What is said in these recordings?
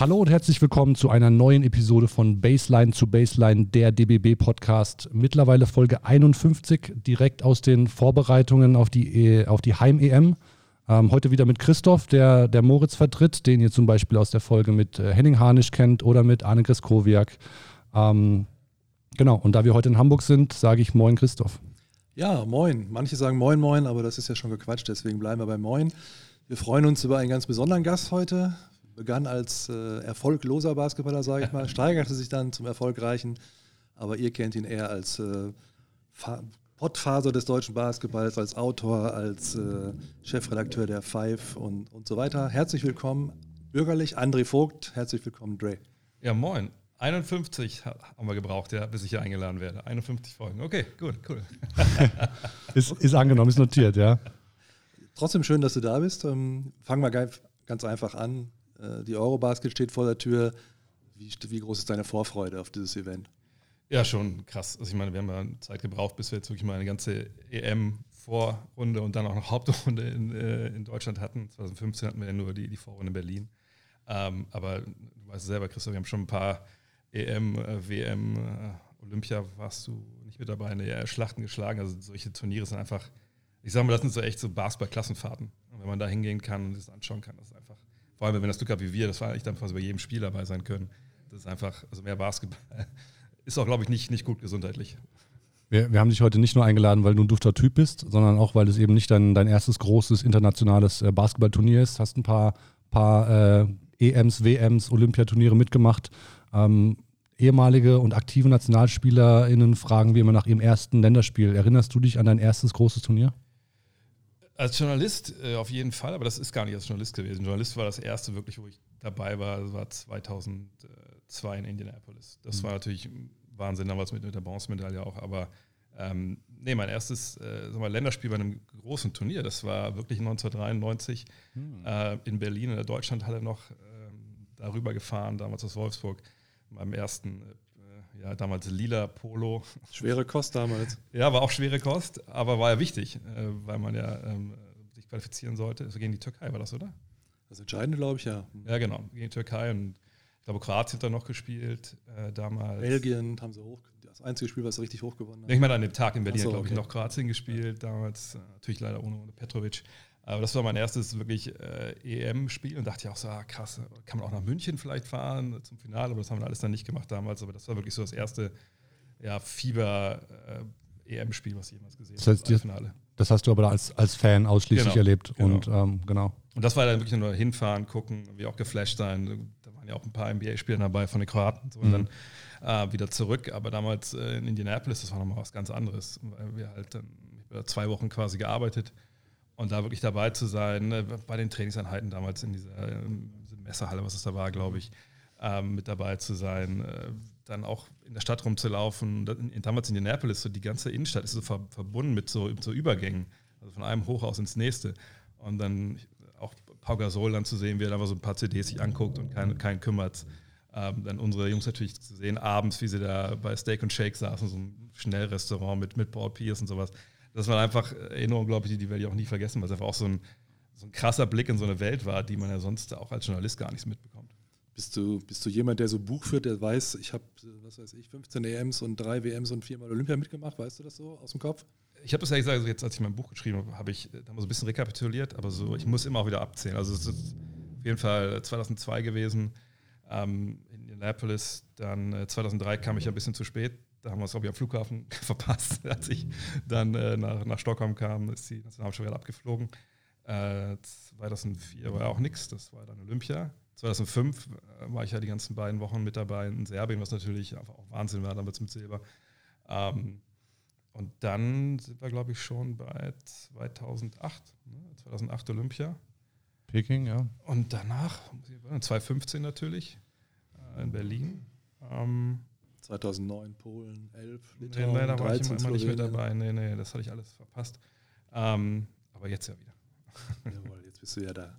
Hallo und herzlich willkommen zu einer neuen Episode von Baseline zu Baseline, der DBB Podcast. Mittlerweile Folge 51, direkt aus den Vorbereitungen auf die, e, auf die Heim-EM. Ähm, heute wieder mit Christoph, der, der Moritz vertritt, den ihr zum Beispiel aus der Folge mit äh, Henning Harnisch kennt oder mit Arne Greskowiak. Ähm, genau, und da wir heute in Hamburg sind, sage ich Moin Christoph. Ja, moin. Manche sagen Moin Moin, aber das ist ja schon gequatscht, deswegen bleiben wir bei Moin. Wir freuen uns über einen ganz besonderen Gast heute begann als äh, erfolgloser Basketballer, sage ich mal, steigerte sich dann zum erfolgreichen, aber ihr kennt ihn eher als äh, Pottfaser des deutschen Basketballs, als Autor, als äh, Chefredakteur der Five und, und so weiter. Herzlich willkommen, bürgerlich, André Vogt, herzlich willkommen, Dre. Ja, moin. 51 haben wir gebraucht, ja, bis ich hier eingeladen werde. 51 Folgen. Okay, gut, cool. ist, ist angenommen, ist notiert, ja. Trotzdem schön, dass du da bist. Ähm, fangen wir ganz einfach an. Äh, die Eurobasket steht vor der Tür. Wie, wie, groß ist deine Vorfreude auf dieses Event? Ja, schon krass. Also ich meine, wir haben ja Zeit gebraucht, bis wir jetzt wirklich mal eine ganze EM-Vorrunde und dann auch noch Hauptrunde in, äh, in, Deutschland hatten. 2015 hatten wir ja nur die, die Vorrunde in Berlin. Ähm, aber du weißt selber, Christoph, wir haben schon ein paar EM, äh, WM, äh, Olympia warst du nicht mit dabei, in der Schlachten geschlagen. Also solche Turniere sind einfach, ich sage mal, das sind so echt so Basketball-Klassenfahrten. Wenn man da hingehen kann und das anschauen kann, das ist einfach vor allem, wenn das Glück hat wie wir, das war eigentlich dann fast bei jedem Spiel dabei sein können. Das ist einfach, also mehr Basketball ist auch, glaube ich, nicht, nicht gut gesundheitlich. Wir, wir, haben dich heute nicht nur eingeladen, weil du ein dufter Typ bist, sondern auch, weil es eben nicht dein, dein erstes großes internationales äh, Basketballturnier ist. Hast ein paar, paar äh, EMs, WMs, Olympiaturniere mitgemacht. Ähm, ehemalige und aktive NationalspielerInnen fragen wir immer nach ihrem ersten Länderspiel. Erinnerst du dich an dein erstes großes Turnier? Als Journalist äh, auf jeden Fall, aber das ist gar nicht als Journalist gewesen. Journalist war das erste wirklich, wo ich dabei war, das war 2002 in Indianapolis. Das mhm. war natürlich Wahnsinn damals mit, mit der Bronzemedaille auch, aber ähm, nee, mein erstes äh, mal, Länderspiel bei einem großen Turnier, das war wirklich 1993 mhm. äh, in Berlin in der Deutschlandhalle noch ähm, darüber gefahren, damals aus Wolfsburg, meinem ersten äh, ja, damals lila Polo. Schwere Kost damals. Ja, war auch schwere Kost, aber war ja wichtig, äh, weil man ja ähm, sich qualifizieren sollte. Also gegen die Türkei war das, oder? Das Entscheidende, glaube ich, ja. Ja, genau, gegen die Türkei und ich glaube, Kroatien hat da noch gespielt äh, damals. Belgien haben sie hoch, das einzige Spiel, was sie richtig hoch gewonnen haben. Ich meine, an dem Tag in Berlin, so, glaube okay. ich, noch Kroatien gespielt, damals äh, natürlich leider ohne, ohne Petrovic. Aber das war mein erstes wirklich äh, EM-Spiel und dachte ich auch so, ah, krass, kann man auch nach München vielleicht fahren zum Finale, aber das haben wir alles dann nicht gemacht damals. Aber das war wirklich so das erste ja, Fieber-EM-Spiel, äh, was ich jemals gesehen das heißt, habe. Finale. Das hast du aber als, als Fan ausschließlich genau, erlebt. Genau. Und ähm, genau. Und das war dann wirklich nur hinfahren, gucken, wie auch geflasht sein. Da waren ja auch ein paar NBA-Spieler dabei von den Kroaten so, und mhm. dann äh, wieder zurück. Aber damals äh, in Indianapolis, das war nochmal was ganz anderes, weil wir halt dann zwei Wochen quasi gearbeitet und da wirklich dabei zu sein, ne, bei den Trainingseinheiten damals in dieser, dieser Messerhalle, was es da war, glaube ich, ähm, mit dabei zu sein, äh, dann auch in der Stadt rumzulaufen. Damals in Indianapolis, so die ganze Innenstadt ist so ver, verbunden mit so, so Übergängen, also von einem Hochhaus ins nächste. Und dann auch Pau Gasol dann zu sehen, wie er da so ein paar CDs sich anguckt und keinen kein kümmert. Ähm, dann unsere Jungs natürlich zu sehen, abends, wie sie da bei Steak und Shake saßen, so ein Schnellrestaurant mit, mit Paul Pierce und sowas das waren einfach Erinnerungen, glaube ich, die, werde ich auch nie vergessen, weil es einfach auch so ein, so ein krasser Blick in so eine Welt war, die man ja sonst auch als Journalist gar nicht mitbekommt. Bist du, bist du jemand, der so Buch führt, der weiß, ich habe, was weiß ich, 15 EMs und drei WMs und viermal Olympia mitgemacht, weißt du das so aus dem Kopf? Ich habe das ja gesagt, also jetzt als ich mein Buch geschrieben habe, habe ich da mal so ein bisschen rekapituliert, aber so, ich muss immer auch wieder abzählen. Also es ist auf jeden Fall 2002 gewesen ähm, in Indianapolis, dann äh, 2003 kam ich ein bisschen zu spät, da haben wir es, glaube ich, am Flughafen verpasst. Als ich dann äh, nach, nach Stockholm kam, ist die Nationalmannschaft abgeflogen. Äh, 2004 war ja auch nichts, das war dann Olympia. 2005 äh, war ich ja die ganzen beiden Wochen mit dabei in Serbien, was natürlich einfach auch Wahnsinn war, damals mit Silber. Ähm, und dann sind wir, glaube ich, schon bei 2008, ne? 2008 Olympia. Peking, ja. Und danach, 2015 natürlich, äh, in Berlin. Ähm, 2009 Polen, 11 Litauen, nee, leider war ich immer, immer nicht mit dabei. Nee, nee, das hatte ich alles verpasst. Ähm, aber jetzt ja wieder. Jawohl, jetzt bist du ja da.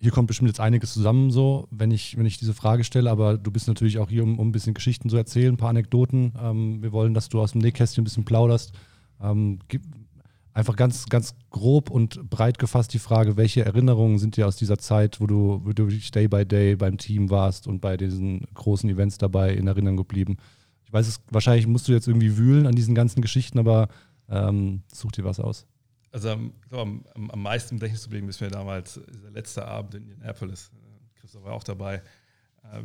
Hier kommt bestimmt jetzt einiges zusammen, so, wenn ich, wenn ich diese Frage stelle, aber du bist natürlich auch hier, um, um ein bisschen Geschichten zu erzählen, ein paar Anekdoten. Ähm, wir wollen, dass du aus dem Nähkästchen ein bisschen plauderst. Ähm, einfach ganz, ganz grob und breit gefasst die Frage, welche Erinnerungen sind dir aus dieser Zeit, wo du, wo du Day by Day beim Team warst und bei diesen großen Events dabei in Erinnerung geblieben? Ich weiß es, wahrscheinlich musst du jetzt irgendwie wühlen an diesen ganzen Geschichten, aber ähm, such dir was aus. Also ich glaube, am, am meisten im Gedächtnis geblieben ist mir damals der letzte Abend in Indianapolis. Christoph war auch dabei. Äh,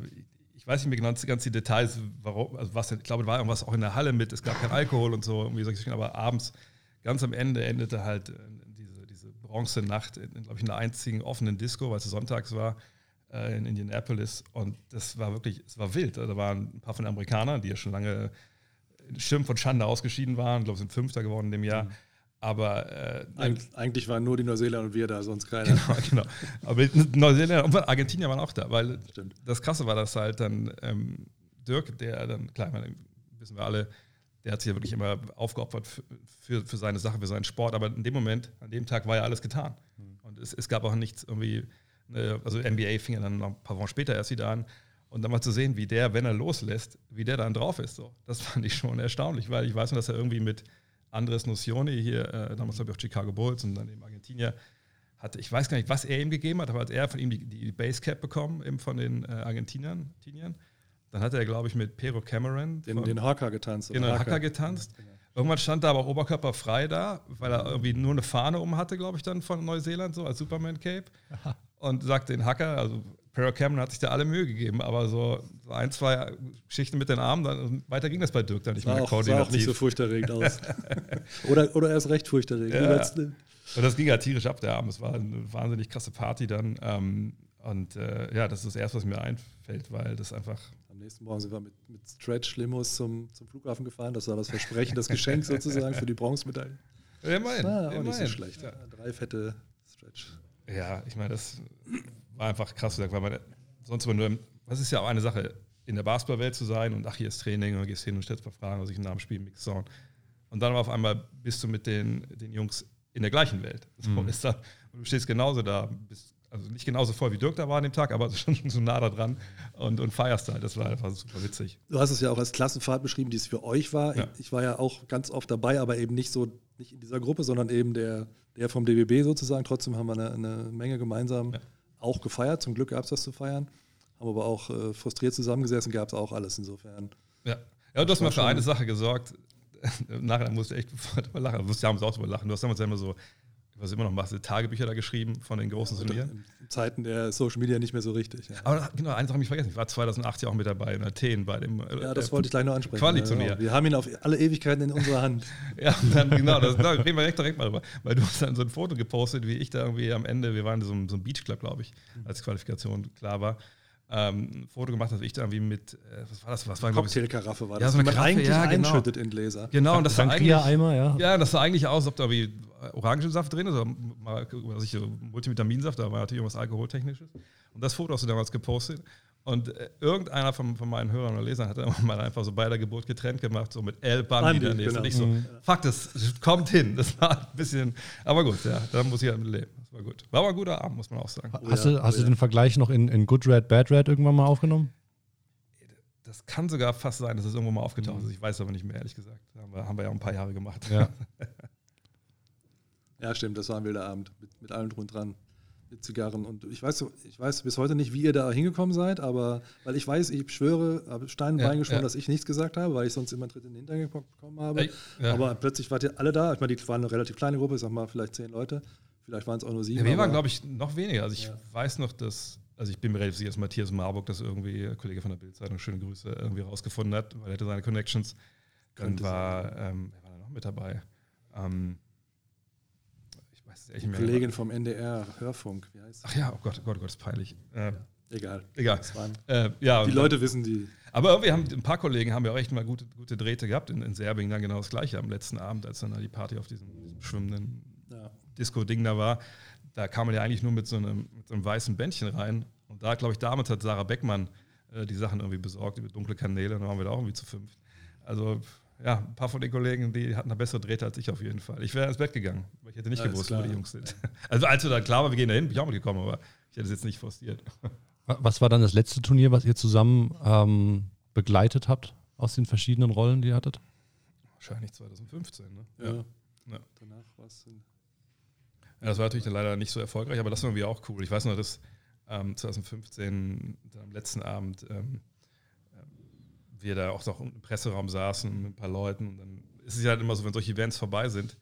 ich weiß nicht mehr genau ganz die Details, warum, also was, ich glaube, da war irgendwas auch in der Halle mit, es gab kein Alkohol und so, irgendwie solche aber abends, ganz am Ende, endete halt äh, diese, diese Bronze-Nacht, glaube ich, in der einzigen offenen Disco, weil es sonntags war, äh, in Indianapolis. Und das war wirklich, es war wild. Da waren ein paar von den Amerikanern, die ja schon lange Schirm von Schande ausgeschieden waren, ich glaube, sind Fünfter geworden in dem Jahr. Mhm. Aber äh, Eig eigentlich waren nur die Neuseeländer und wir da, sonst keiner. Genau, genau. Aber Neuseeländer und Argentinier waren auch da, weil Stimmt. das Krasse war, dass halt dann ähm, Dirk, der dann, klar, meine, wissen wir alle, der hat sich ja wirklich immer aufgeopfert für, für seine Sache, für seinen Sport. Aber in dem Moment, an dem Tag war ja alles getan. Mhm. Und es, es, gab auch nichts irgendwie, ne, also NBA fing ja dann noch ein paar Wochen später erst wieder an. Und dann mal zu sehen, wie der, wenn er loslässt, wie der dann drauf ist. So. Das fand ich schon erstaunlich, weil ich weiß nur, dass er irgendwie mit Andres Nocioni hier, äh, damals habe ich auch Chicago Bulls und dann eben Argentinier, hatte, ich weiß gar nicht, was er ihm gegeben hat, aber hat er von ihm die, die Basecap bekommen, eben von den äh, Argentiniern. Dann hat er, glaube ich, mit Pero Cameron den, von, den Haka getanzt. Genau, Haka getanzt. Ja, genau. Irgendwann stand da aber Oberkörper frei da, weil er irgendwie nur eine Fahne um hatte, glaube ich, dann von Neuseeland, so als Superman Cape. Und sagte den Hacker, also Pero Cameron hat sich da alle Mühe gegeben, aber so, ein, zwei Geschichten mit den Armen, dann, weiter ging das bei Dirk dann nicht mehr. Auch, sah auch nicht so furchterregend aus. oder, oder erst recht furchterregend. Ja. Und das ging ja tierisch ab, der Abend. Es war eine wahnsinnig krasse Party dann. Ähm, und äh, ja, das ist das Erste, was mir einfällt, weil das einfach. Am nächsten Morgen sind wir mit, mit Stretch-Limos zum, zum Flughafen gefahren. Das war das Versprechen, das Geschenk sozusagen für die Bronzemedaille. Ja, immerhin. Ah, auch immerhin. nicht so schlecht. Ja. Drei fette Stretch. Ja, ich meine, das war einfach krass gesagt, weil man sonst immer nur, was ist ja auch eine Sache, in der Basketballwelt zu sein und ach, hier ist Training und du gehst hin und stellst paar Fragen, was ich nach dem Spiel mix Und dann auf einmal bist du mit den, den Jungs in der gleichen Welt. So mhm. ist da, und du stehst genauso da, bist also nicht genauso voll wie Dirk da war an dem Tag, aber schon so nah da dran und, und feierst halt. Das war einfach super witzig. Du hast es ja auch als Klassenfahrt beschrieben, die es für euch war. Ja. Ich war ja auch ganz oft dabei, aber eben nicht so, nicht in dieser Gruppe, sondern eben der, der vom DBB sozusagen. Trotzdem haben wir eine, eine Menge gemeinsam ja auch gefeiert. Zum Glück gab es das zu feiern. Haben aber auch äh, frustriert zusammengesessen, gab es auch alles insofern. Ja, ja du hast mal für eine Sache gesorgt. Nachher musste ich echt lachen. Du musst ja auch drüber lachen. Du hast damals immer so was immer noch machst, Tagebücher da geschrieben von den großen ja, Turnieren. In Zeiten der Social Media nicht mehr so richtig. Ja. Aber genau, eine Sache habe ich vergessen. Ich war 2008 ja auch mit dabei in Athen bei dem. Äh, ja, das äh, wollte ich gleich noch ansprechen. Quali-Turnier. Ja, genau. Wir haben ihn auf alle Ewigkeiten in unserer Hand. ja, dann, genau, das, da reden wir direkt, direkt mal drüber. Weil du hast dann so ein Foto gepostet, wie ich da irgendwie am Ende, wir waren in so einem, so einem Beachclub, glaube ich, als Qualifikation klar war ähm, ein Foto gemacht, dass ich da irgendwie mit, äh, was war das? Was war, Cocktailkaraffe war das, ja, so eine man eigentlich ja, genau. einschüttet in Gläser. Genau, und das sah eigentlich, Eimer, ja. ja, das sah eigentlich aus, als ob da wie Orangensaft drin ist, oder mal, was ich, Multivitaminsaft, da war natürlich irgendwas Alkoholtechnisches. Und das Foto hast du damals gepostet. Und äh, irgendeiner von, von, meinen Hörern oder Lesern hat dann mal einfach so bei der Geburt getrennt gemacht, so mit El Bandi daneben. Genau. Und ich so, mhm. fuck, das kommt hin. Das war ein bisschen, aber gut, ja, da muss ich halt mit leben. Das war gut. War aber ein guter Abend, muss man auch sagen. Hast, du, hast du den Vergleich noch in, in Good Red, Bad Red irgendwann mal aufgenommen? Das kann sogar fast sein, dass es irgendwo mal aufgetaucht mhm. ist. Ich weiß aber nicht mehr, ehrlich gesagt. Haben wir, haben wir ja auch ein paar Jahre gemacht. Ja, ja stimmt, das war ein wilder Abend mit, mit allem drum dran. Zigarren. Und ich weiß, ich weiß bis heute nicht, wie ihr da hingekommen seid, aber weil ich weiß, ich schwöre, habe Stein ja, geschworen, ja. dass ich nichts gesagt habe, weil ich sonst immer einen Tritt in den Hintern bekommen habe. Ja. Aber plötzlich wart ihr alle da. Ich meine, die waren eine relativ kleine Gruppe, ich sag mal, vielleicht zehn Leute. Vielleicht waren es auch nur sieben. Wir waren, glaube ich, noch weniger. Also ich weiß noch, dass, also ich bin mir relativ sicher, dass Matthias Marburg das irgendwie, Kollege von der Bildzeitung, schöne Grüße, irgendwie rausgefunden hat, weil er hatte seine Connections. Dann war, ähm, wer war da noch mit dabei? Ähm, die Kollegin vom NDR Hörfunk, wie heißt Ach ja, oh Gott, oh Gott, oh Gott, ist peinlich. Äh, egal. Egal. Äh, ja, die Leute wissen die. Aber wir haben ein paar Kollegen haben ja auch echt mal gute, gute Drähte gehabt in, in Serbien, dann genau das gleiche am letzten Abend, als dann die Party auf diesem, diesem schwimmenden ja. Disco-Ding da war. Da kam man ja eigentlich nur mit so einem, mit so einem weißen Bändchen rein. Und da, glaube ich, damals hat Sarah Beckmann äh, die Sachen irgendwie besorgt, über dunkle Kanäle, und dann waren wir da auch irgendwie zu fünf. Also ja, ein paar von den Kollegen, die hatten eine bessere Drähte als ich auf jeden Fall. Ich wäre ins Bett gegangen, weil ich hätte nicht ja, gewusst, wo die Jungs sind. Also als wir da klar war, wir gehen dahin, bin ich auch mitgekommen, aber ich hätte es jetzt nicht forciert. Was war dann das letzte Turnier, was ihr zusammen ähm, begleitet habt aus den verschiedenen Rollen, die ihr hattet? Wahrscheinlich 2015, ne? Ja. Ja. Danach war es Ja, das war natürlich dann leider nicht so erfolgreich, aber das war irgendwie auch cool. Ich weiß noch, dass ähm, 2015 am letzten Abend ähm, äh, wir da auch noch im Presseraum saßen mit ein paar Leuten und dann ist es ja halt immer so, wenn solche Events vorbei sind,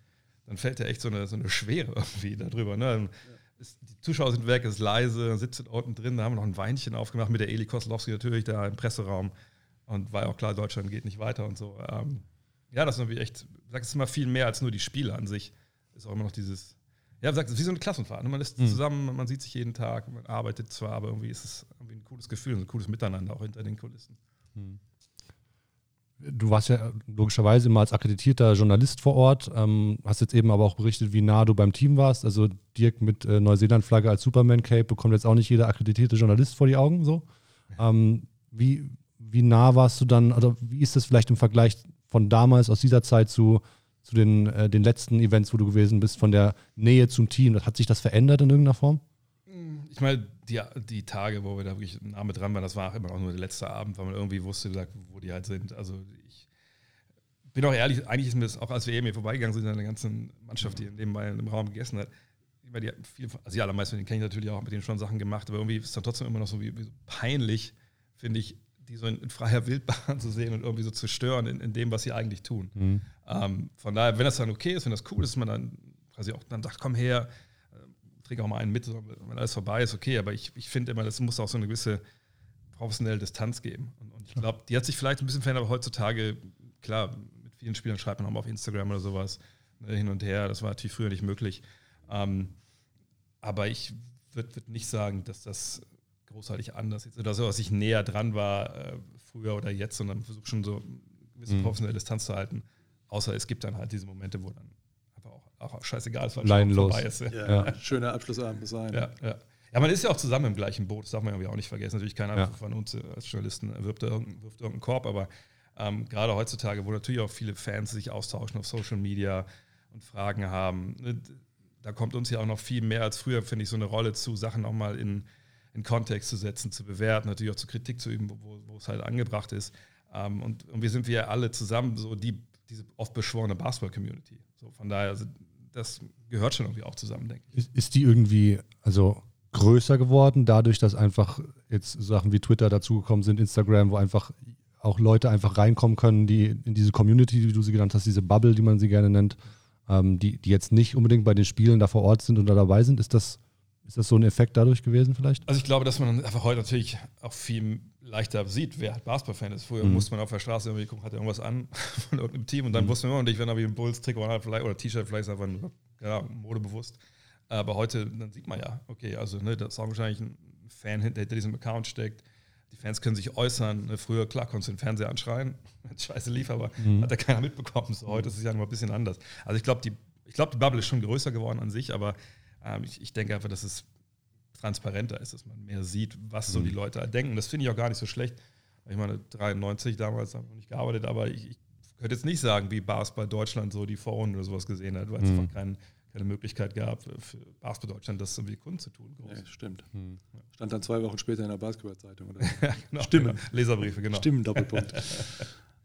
dann fällt ja echt so eine, so eine Schwere irgendwie darüber. Ne? Ist, die Zuschauer sind weg, es ist leise, dann sitzt unten drin, da haben wir noch ein Weinchen aufgemacht mit der Eli Koslowski natürlich da im Presseraum und war ja auch klar, Deutschland geht nicht weiter und so. Ähm, ja, das ist natürlich echt, ich sag, es immer viel mehr als nur die Spiele an sich. Ist auch immer noch dieses, ja, sagt, es ist wie so eine Klassenfahrt. ne? Man ist Mhm. zusammen, man sieht sich jeden Tag, man arbeitet zwar, aber irgendwie ist es irgendwie ein cooles Gefühl, ein cooles Miteinander auch hinter den Kulissen. Du warst ja logischerweise immer als akkreditierter Journalist vor Ort, ähm, hast jetzt eben aber auch berichtet, wie nah du beim Team warst. Also Dirk mit äh, Neuseeland-Flagge als Superman-Cape bekommt jetzt auch nicht jeder akkreditierte Journalist vor die Augen. So. Ähm, wie, wie nah warst du dann, oder wie ist das vielleicht im Vergleich von damals, aus dieser Zeit zu, zu den, äh, den letzten Events, wo du gewesen bist, von der Nähe zum Team? Hat sich das verändert in irgendeiner Form? Ich meine, die, die Tage, wo wir da wirklich nah mit dran waren, das war auch immer auch nur der letzte Abend, weil man irgendwie wusste, wo die halt sind. Also ich bin auch ehrlich, eigentlich ist mir das auch, als wir eben hier vorbeigegangen sind, eine ganze Mannschaft, die nebenbei im Raum gegessen hat, meine, die, viel, also die allermeisten, kenne ich natürlich auch, mit denen schon Sachen gemacht, aber irgendwie ist es dann trotzdem immer noch so wie, wie so peinlich, finde ich, die so in, in freier Wildbahn zu sehen und irgendwie so zu stören in, in dem, was sie eigentlich tun. Ähm, von daher, wenn das dann okay ist, wenn das cool ist, man dann quasi auch dann sagt, komm her, äh, trink auch mal einen mit, wenn alles vorbei ist, okay, aber ich, ich finde immer, das muss auch so eine gewisse professionelle Distanz geben. Und, und ich glaube, die hat sich vielleicht ein bisschen verändert, aber heutzutage, klar, mit vielen Spielern schreibt man auch mal auf Instagram oder sowas ne, hin und her. Das war natürlich früher nicht möglich. Ähm, aber ich würde würd nicht sagen, dass das großartig anders ist oder so, dass ich näher dran war äh, früher oder jetzt, sondern versuche schon so eine gewisse Mhm. professionelle Distanz zu halten. Außer es gibt dann halt diese Momente, wo dann auch, scheißegal ist, weil Leinenlos. vorbei ist. Ja. Ja, Ja. schöner Abschlussabend sein. Ja, ja. ja, man ist ja auch zusammen im gleichen Boot, das darf man irgendwie auch nicht vergessen. Natürlich keiner Ja. von uns äh, als Journalisten wirft, irgendeinen, wirft irgendeinen Korb, aber ähm, gerade heutzutage, wo natürlich auch viele Fans sich austauschen auf Social Media und Fragen haben, ne, da kommt uns ja auch noch viel mehr als früher, finde ich, so eine Rolle zu, Sachen auch mal in, in Kontext zu setzen, zu bewerten, natürlich auch zur Kritik zu üben, wo, wo, es halt angebracht ist. Ähm, und, und wir sind wir alle zusammen so die, diese oft beschworene Basketball-Community. So, von daher, also, das gehört schon irgendwie auch zusammen, denke ich. Ist, ist die irgendwie also größer geworden, dadurch, dass einfach jetzt Sachen wie Twitter dazugekommen sind, Instagram, wo einfach auch Leute einfach reinkommen können, die in diese Community, wie du sie genannt hast, diese Bubble, die man sie gerne nennt, ähm, die, die jetzt nicht unbedingt bei den Spielen da vor Ort sind oder dabei sind. Ist das, ist das so ein Effekt dadurch gewesen vielleicht? Also ich glaube, dass man einfach heute natürlich auch viel leichter sieht, wer Basketball-Fan ist. Früher Mhm. musste man auf der Straße irgendwie gucken, hat er irgendwas an von irgendeinem Team und dann Mhm. wusste man immer nicht, wenn er wie ein Bulls-Trikot oder T-Shirt vielleicht ist einfach nur, ja, modebewusst. Aber heute, dann sieht man ja, okay, also ne, das ist auch wahrscheinlich ein Fan, hinter hinter diesem Account steckt. Die Fans können sich äußern. Ne, Früher, klar, konntest du den Fernseher anschreien, wenn es scheiße lief, aber Mhm. hat ja keiner mitbekommen. So, heute ist es ja noch ein bisschen anders. Also ich glaube, die, ich glaube, die Bubble ist schon größer geworden an sich, aber ähm, ich, ich denke einfach, dass es transparenter ist, dass man mehr sieht, was so Mhm. die Leute denken. Das finde ich auch gar nicht so schlecht. Ich meine, 93 damals habe ich noch nicht gearbeitet, aber ich, ich könnte jetzt nicht sagen, wie Basketball Deutschland so die Vorrunden oder sowas gesehen hat, weil es Mhm. einfach kein, keine Möglichkeit gab, für Basketball Deutschland das irgendwie kundzutun. Groß. Ja, stimmt. Hm. Stand dann zwei Wochen später in der Basketballzeitung. Oder? Ja, genau, Stimmen. Genau. Leserbriefe, genau. Stimmen, Doppelpunkt.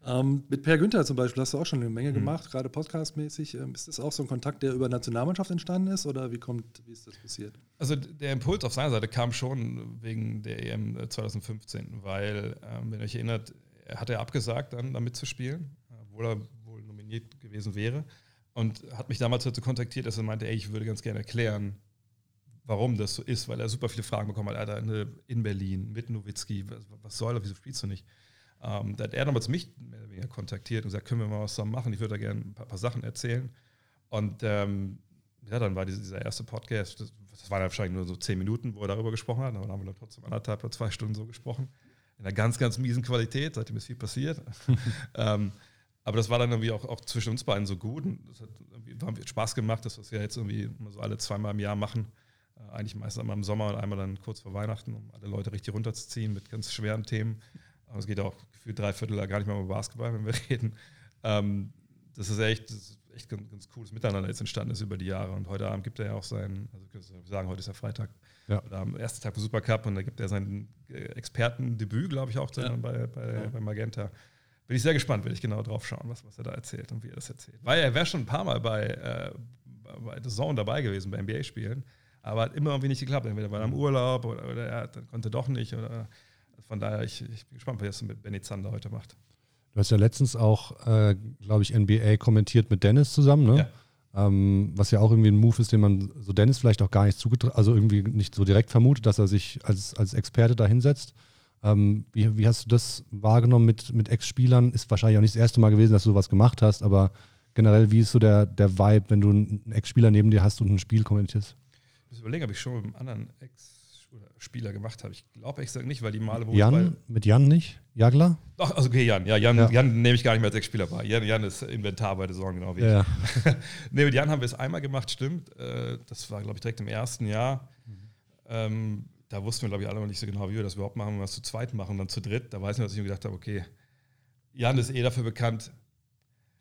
ähm, mit Per Günther zum Beispiel hast du auch schon eine Menge Mhm. gemacht, gerade podcastmäßig. Ähm, ist das auch so ein Kontakt, der über Nationalmannschaft entstanden ist oder wie kommt, wie ist das passiert? Also der Impuls auf seiner Seite kam schon wegen der EM 2015, weil, ähm, wenn ihr euch erinnert, er hat er abgesagt, dann damit zu spielen, obwohl er wohl nominiert gewesen wäre. Und hat mich damals dazu kontaktiert, dass er meinte, ey, ich würde ganz gerne erklären, warum das so ist, weil er super viele Fragen bekommen hat, Alter, ne, in Berlin, mit Nowitzki, was, was soll er, wieso spielst du nicht? Ähm, da hat er damals mich mehr oder weniger kontaktiert und gesagt, können wir mal was zusammen machen, ich würde da gerne ein paar, paar Sachen erzählen. Und ähm, ja, dann war diese, dieser erste Podcast, das, das waren ja wahrscheinlich nur so zehn Minuten, wo er darüber gesprochen hat, aber dann haben wir dann trotzdem anderthalb oder zwei Stunden so gesprochen. In einer ganz, ganz miesen Qualität, seitdem ist viel passiert. ähm, aber das war dann irgendwie auch, auch zwischen uns beiden so gut. Und das hat irgendwie Spaß gemacht, dass wir es ja jetzt irgendwie immer so alle zweimal im Jahr machen. Äh, eigentlich meistens einmal im Sommer und einmal dann kurz vor Weihnachten, um alle Leute richtig runterzuziehen mit ganz schweren Themen. Aber es geht auch gefühlt drei Viertel gar nicht mehr über Basketball, wenn wir reden. Ähm, das ist echt, das ist echt ganz, ganz cooles Miteinander jetzt entstanden ist über die Jahre. Und heute Abend gibt er ja auch sein, also wir sagen, heute ist ja Freitag, Ja. oder am ersten Tag vom Supercup und da gibt er sein äh, Expertendebüt, glaube ich, auch Ja. bei, bei, Ja. bei Magenta. bin ich sehr gespannt, will ich genau drauf schauen, was, was er da erzählt und wie er das erzählt. Weil er wäre schon ein paar Mal bei, äh, bei The Zone dabei gewesen, bei NBA-Spielen, aber hat immer irgendwie nicht geklappt. Entweder war er im Urlaub oder, oder er konnte doch nicht. Oder, von daher, ich, ich bin gespannt, was er mit Benny Zander heute macht. Du hast ja letztens auch, äh, glaube ich, NBA kommentiert mit Dennis zusammen, ne? Ja. Ähm, was ja auch irgendwie ein Move ist, den man so Dennis vielleicht auch gar nicht zugetraut, also irgendwie nicht so direkt vermutet, dass er sich als, als Experte da hinsetzt. Ähm, wie, wie, hast du das wahrgenommen mit, mit Ex-Spielern? Ist wahrscheinlich auch nicht das erste Mal gewesen, dass du sowas gemacht hast, aber generell, wie ist so der, der Vibe, wenn du einen Ex-Spieler neben dir hast und ein Spiel kommentierst? Ich muss überlegen, ob ich schon mit einem anderen Ex- Spieler gemacht habe. Ich glaube ich sage nicht, weil die Male, wo Jan, mit Jan nicht? Jagler? Ach, also okay, Jan. Ja, Jan, ja. Jan nehme ich gar nicht mehr als Ex-Spieler bei. Jan, Jan ist Inventar bei der Saison, genau wie ja. ich. nee, mit Jan haben wir es einmal gemacht, stimmt. Äh, das war, glaube ich, direkt im ersten Jahr. Mhm. Da wussten wir, glaube ich, alle noch nicht so genau, wie wir das überhaupt machen, wenn wir es zu zweit machen, dann zu dritt. Da weiß ich, dass ich mir gedacht habe, okay, Jan ist eh dafür bekannt,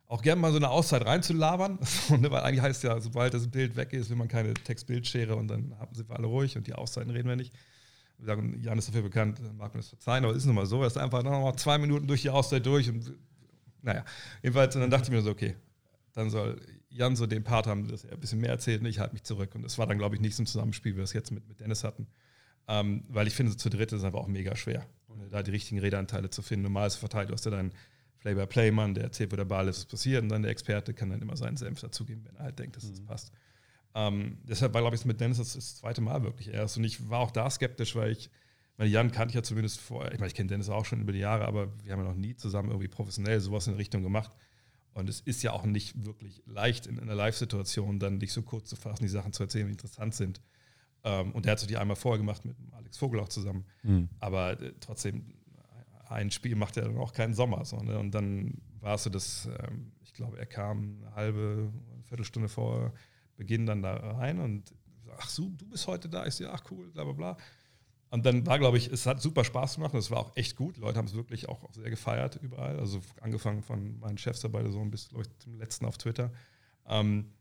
auch gerne mal so eine Auszeit reinzulabern. Ne, weil eigentlich heißt ja, sobald das Bild weg ist, will man keine Text-Bild-Schere und dann sind wir alle ruhig und die Auszeiten reden wir nicht. Wir sagen, Jan ist dafür bekannt, mag man das verzeihen, aber es ist nun mal so, er ist einfach noch mal zwei Minuten durch die Auszeit durch und naja, jedenfalls, und dann dachte ich mir so, okay, dann soll Jan so den Part haben, dass er ein bisschen mehr erzählt und ich halte mich zurück. Und das war dann, glaube ich, nicht so ein Zusammenspiel, wie wir es jetzt mit, mit Dennis hatten. Ähm, weil ich finde, zu dritt ist es einfach auch mega schwer, da die richtigen Redeanteile zu finden. Normal ist verteilt, du hast ja deinen Play-by-Play-Mann, der erzählt, wo der Ball ist, was passiert, und dann der Experte kann dann immer seinen Senf dazugeben, wenn er halt denkt, dass es mhm. das passt. Ähm, deshalb war, glaube ich, mit Dennis das, das, zweite Mal wirklich erst. Und ich war auch da skeptisch, weil ich, meine, Jan kannte ich ja zumindest vorher, ich meine, ich kenne Dennis auch schon über die Jahre, aber wir haben ja noch nie zusammen irgendwie professionell sowas in Richtung gemacht. Und es ist ja auch nicht wirklich leicht in einer Live-Situation dann dich so kurz zu fassen, die Sachen zu erzählen, die interessant sind. Ähm, und der hat so die einmal vorher gemacht mit Alex Vogel auch zusammen. Mhm. Aber äh, trotzdem, ein Spiel macht ja dann auch keinen Sommer. So, ne? Und dann war es so, dass ähm, ich glaube, er kam eine halbe, eine Viertelstunde vor Beginn dann da rein und ach so, du bist heute da. Ich so, ach cool, bla bla bla. Und dann war, glaube ich, es hat super Spaß gemacht und es war auch echt gut. Die Leute haben es wirklich auch, auch, sehr gefeiert überall. Also angefangen von meinen Chefs dabei, so bis, glaube ich, zum letzten auf Twitter. Ähm,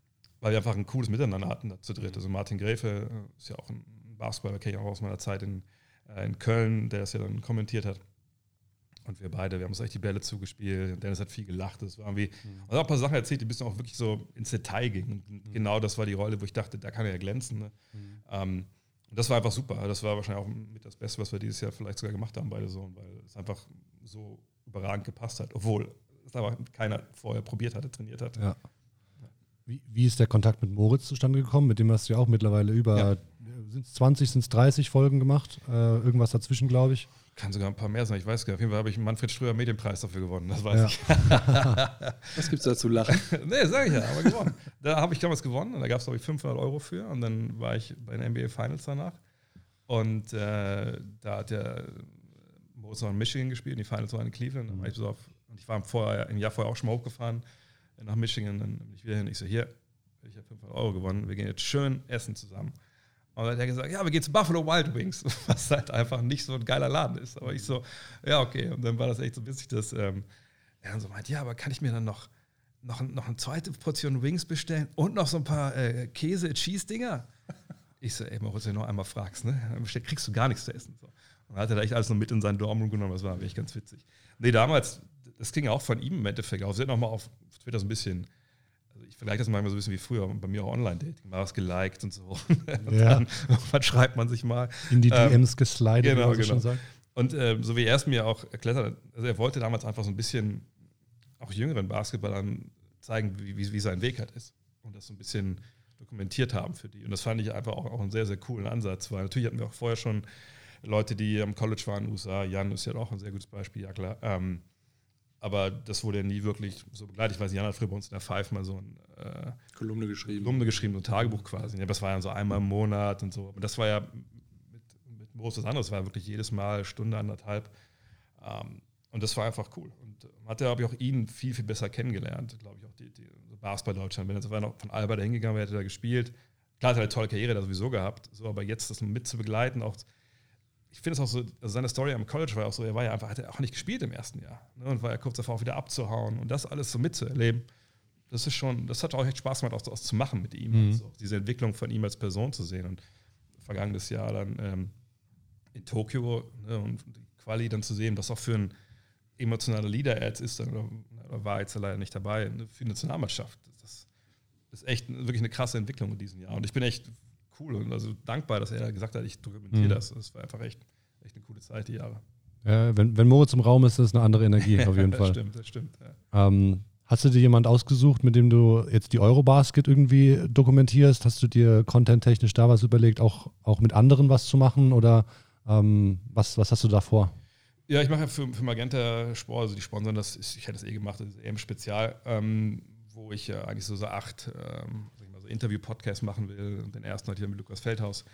weil wir einfach ein cooles Miteinander hatten da zu dritt. Also Martin Gräfe äh, ist ja auch ein Basketballer, kenne ich auch aus meiner Zeit in, äh, in Köln, der es ja dann kommentiert hat. Und wir beide, wir haben uns echt die Bälle zugespielt. Dennis hat viel gelacht. Das war irgendwie, mhm. also auch ein paar Sachen erzählt, die ein bisschen auch wirklich so ins Detail gingen. Mhm. genau das war die Rolle, wo ich dachte, da kann er ja glänzen. Ne? Mhm. Ähm, und das war einfach super. Das war wahrscheinlich auch mit das Beste, was wir dieses Jahr vielleicht sogar gemacht haben, beide so, weil es einfach so überragend gepasst hat. Obwohl es aber keiner vorher probiert hatte, trainiert hat. Ja. Wie, wie ist der Kontakt mit Moritz zustande gekommen? Mit dem hast du ja auch mittlerweile über, ja. sind es 20, sind es 30 Folgen gemacht? Äh, irgendwas dazwischen, glaube ich. Kann sogar ein paar mehr sein, ich weiß gar nicht. Auf jeden Fall habe ich einen Manfred Ströer Medienpreis dafür gewonnen, das weiß ja. ich. Was gibt es da zu lachen? nee, sage ich ja, aber gewonnen. Da habe ich damals gewonnen und da gab es, glaube ich, 500 Euro für und dann war ich bei den NBA Finals danach. Und äh, da hat der Moritz noch in Michigan gespielt und die Finals waren in Cleveland. Dann war ich so auf, und ich war vorher, ein Jahr vorher auch schon mal hochgefahren nach Michigan. Dann bin ich wieder hin. Ich so, hier, ich habe 500 Euro gewonnen. Wir gehen jetzt schön essen zusammen. Und dann hat er gesagt, ja, wir gehen zu Buffalo Wild Wings, was halt einfach nicht so ein geiler Laden ist. Aber ich so, ja, okay. Und dann war das echt so witzig, dass ähm, er dann so meint, ja, aber kann ich mir dann noch, noch, noch eine zweite Portion Wings bestellen und noch so ein paar äh, Käse-Cheese-Dinger? Ich so, ey, Moritz, wenn du noch einmal fragst, ne, dann kriegst du gar nichts zu essen. So. Und dann hat er da echt alles noch mit in seinen Dormroom genommen, das war wirklich ganz witzig. Nee, damals, das ging auch von ihm im Endeffekt aus. Er hat nochmal auf Twitter so ein bisschen ich vergleiche das manchmal so ein bisschen wie früher bei mir auch Online-Dating. Mal was geliked und so. und ja. dann schreibt man sich mal. In die DMs ähm, geslidet, genau, wie man genau. schon sagt. Und äh, so wie er es mir auch erklärt hat, also er wollte damals einfach so ein bisschen auch jüngeren Basketballern zeigen, wie, wie, wie sein Weg halt ist. Und das so ein bisschen dokumentiert haben für die. Und das fand ich einfach auch, auch einen sehr, sehr coolen Ansatz, weil natürlich hatten wir auch vorher schon Leute, die am College waren in den USA. Jan ist ja auch ein sehr gutes Beispiel, ja klar. Ähm, aber das wurde ja nie wirklich so begleitet. Ich weiß, Jan hat früher bei uns in der Five mal so ein äh, Kolumne geschrieben. Kolumne geschrieben, so ein Tagebuch quasi. Ja, das war ja so einmal im Monat und so. Aber das war ja mit, mit Moritz was anderes. Das war wirklich jedes Mal Stunde, anderthalb. Ähm, und das war einfach cool. Und man hat ja, glaube ich, auch ihn viel, viel besser kennengelernt. Glaube ich auch die, die so Basketball Deutschland. Wenn er noch von Alba dahin gegangen wäre, hätte er da gespielt. Klar, hat er eine tolle Karriere da sowieso gehabt. So, aber jetzt das mit zu begleiten, auch ich finde es auch so, also seine Story am College war auch so, er war ja einfach, hat er auch nicht gespielt im ersten Jahr. Ne, und war ja kurz davor auch wieder abzuhauen und das alles so mitzuerleben. Das ist schon, das hat auch echt Spaß gemacht, auch, auch zu machen mit ihm. Mhm. Also, diese Entwicklung von ihm als Person zu sehen. Und vergangenes Jahr dann ähm, in Tokio ne, und die Quali dann zu sehen, was auch für ein emotionale Leader-Ads ist, dann oder war jetzt leider nicht dabei, für die Nationalmannschaft. Das ist echt wirklich eine krasse Entwicklung in diesem Jahr. Und ich bin echt cool und also dankbar, dass er gesagt hat, ich dokumentiere mhm. das. Das war einfach echt, echt eine coole Zeit, die Jahre. Ja, wenn, wenn Moritz im Raum ist, ist das eine andere Energie auf jeden Fall. das stimmt, das stimmt. Ja. Ähm, hast du dir jemand ausgesucht, mit dem du jetzt die Eurobasket irgendwie dokumentierst? Hast du dir content-technisch da was überlegt, auch, auch mit anderen was zu machen? Oder ähm, was, was hast du da vor? Ja, ich mache ja für, für Magenta Sport, also die sponsoren das, ich hätte das eh gemacht, das ist eben Spezial, ähm, wo ich ja eigentlich so, so acht ähm, so Interview-Podcasts machen will. Den ersten hatte ich mit Lukas Feldhaus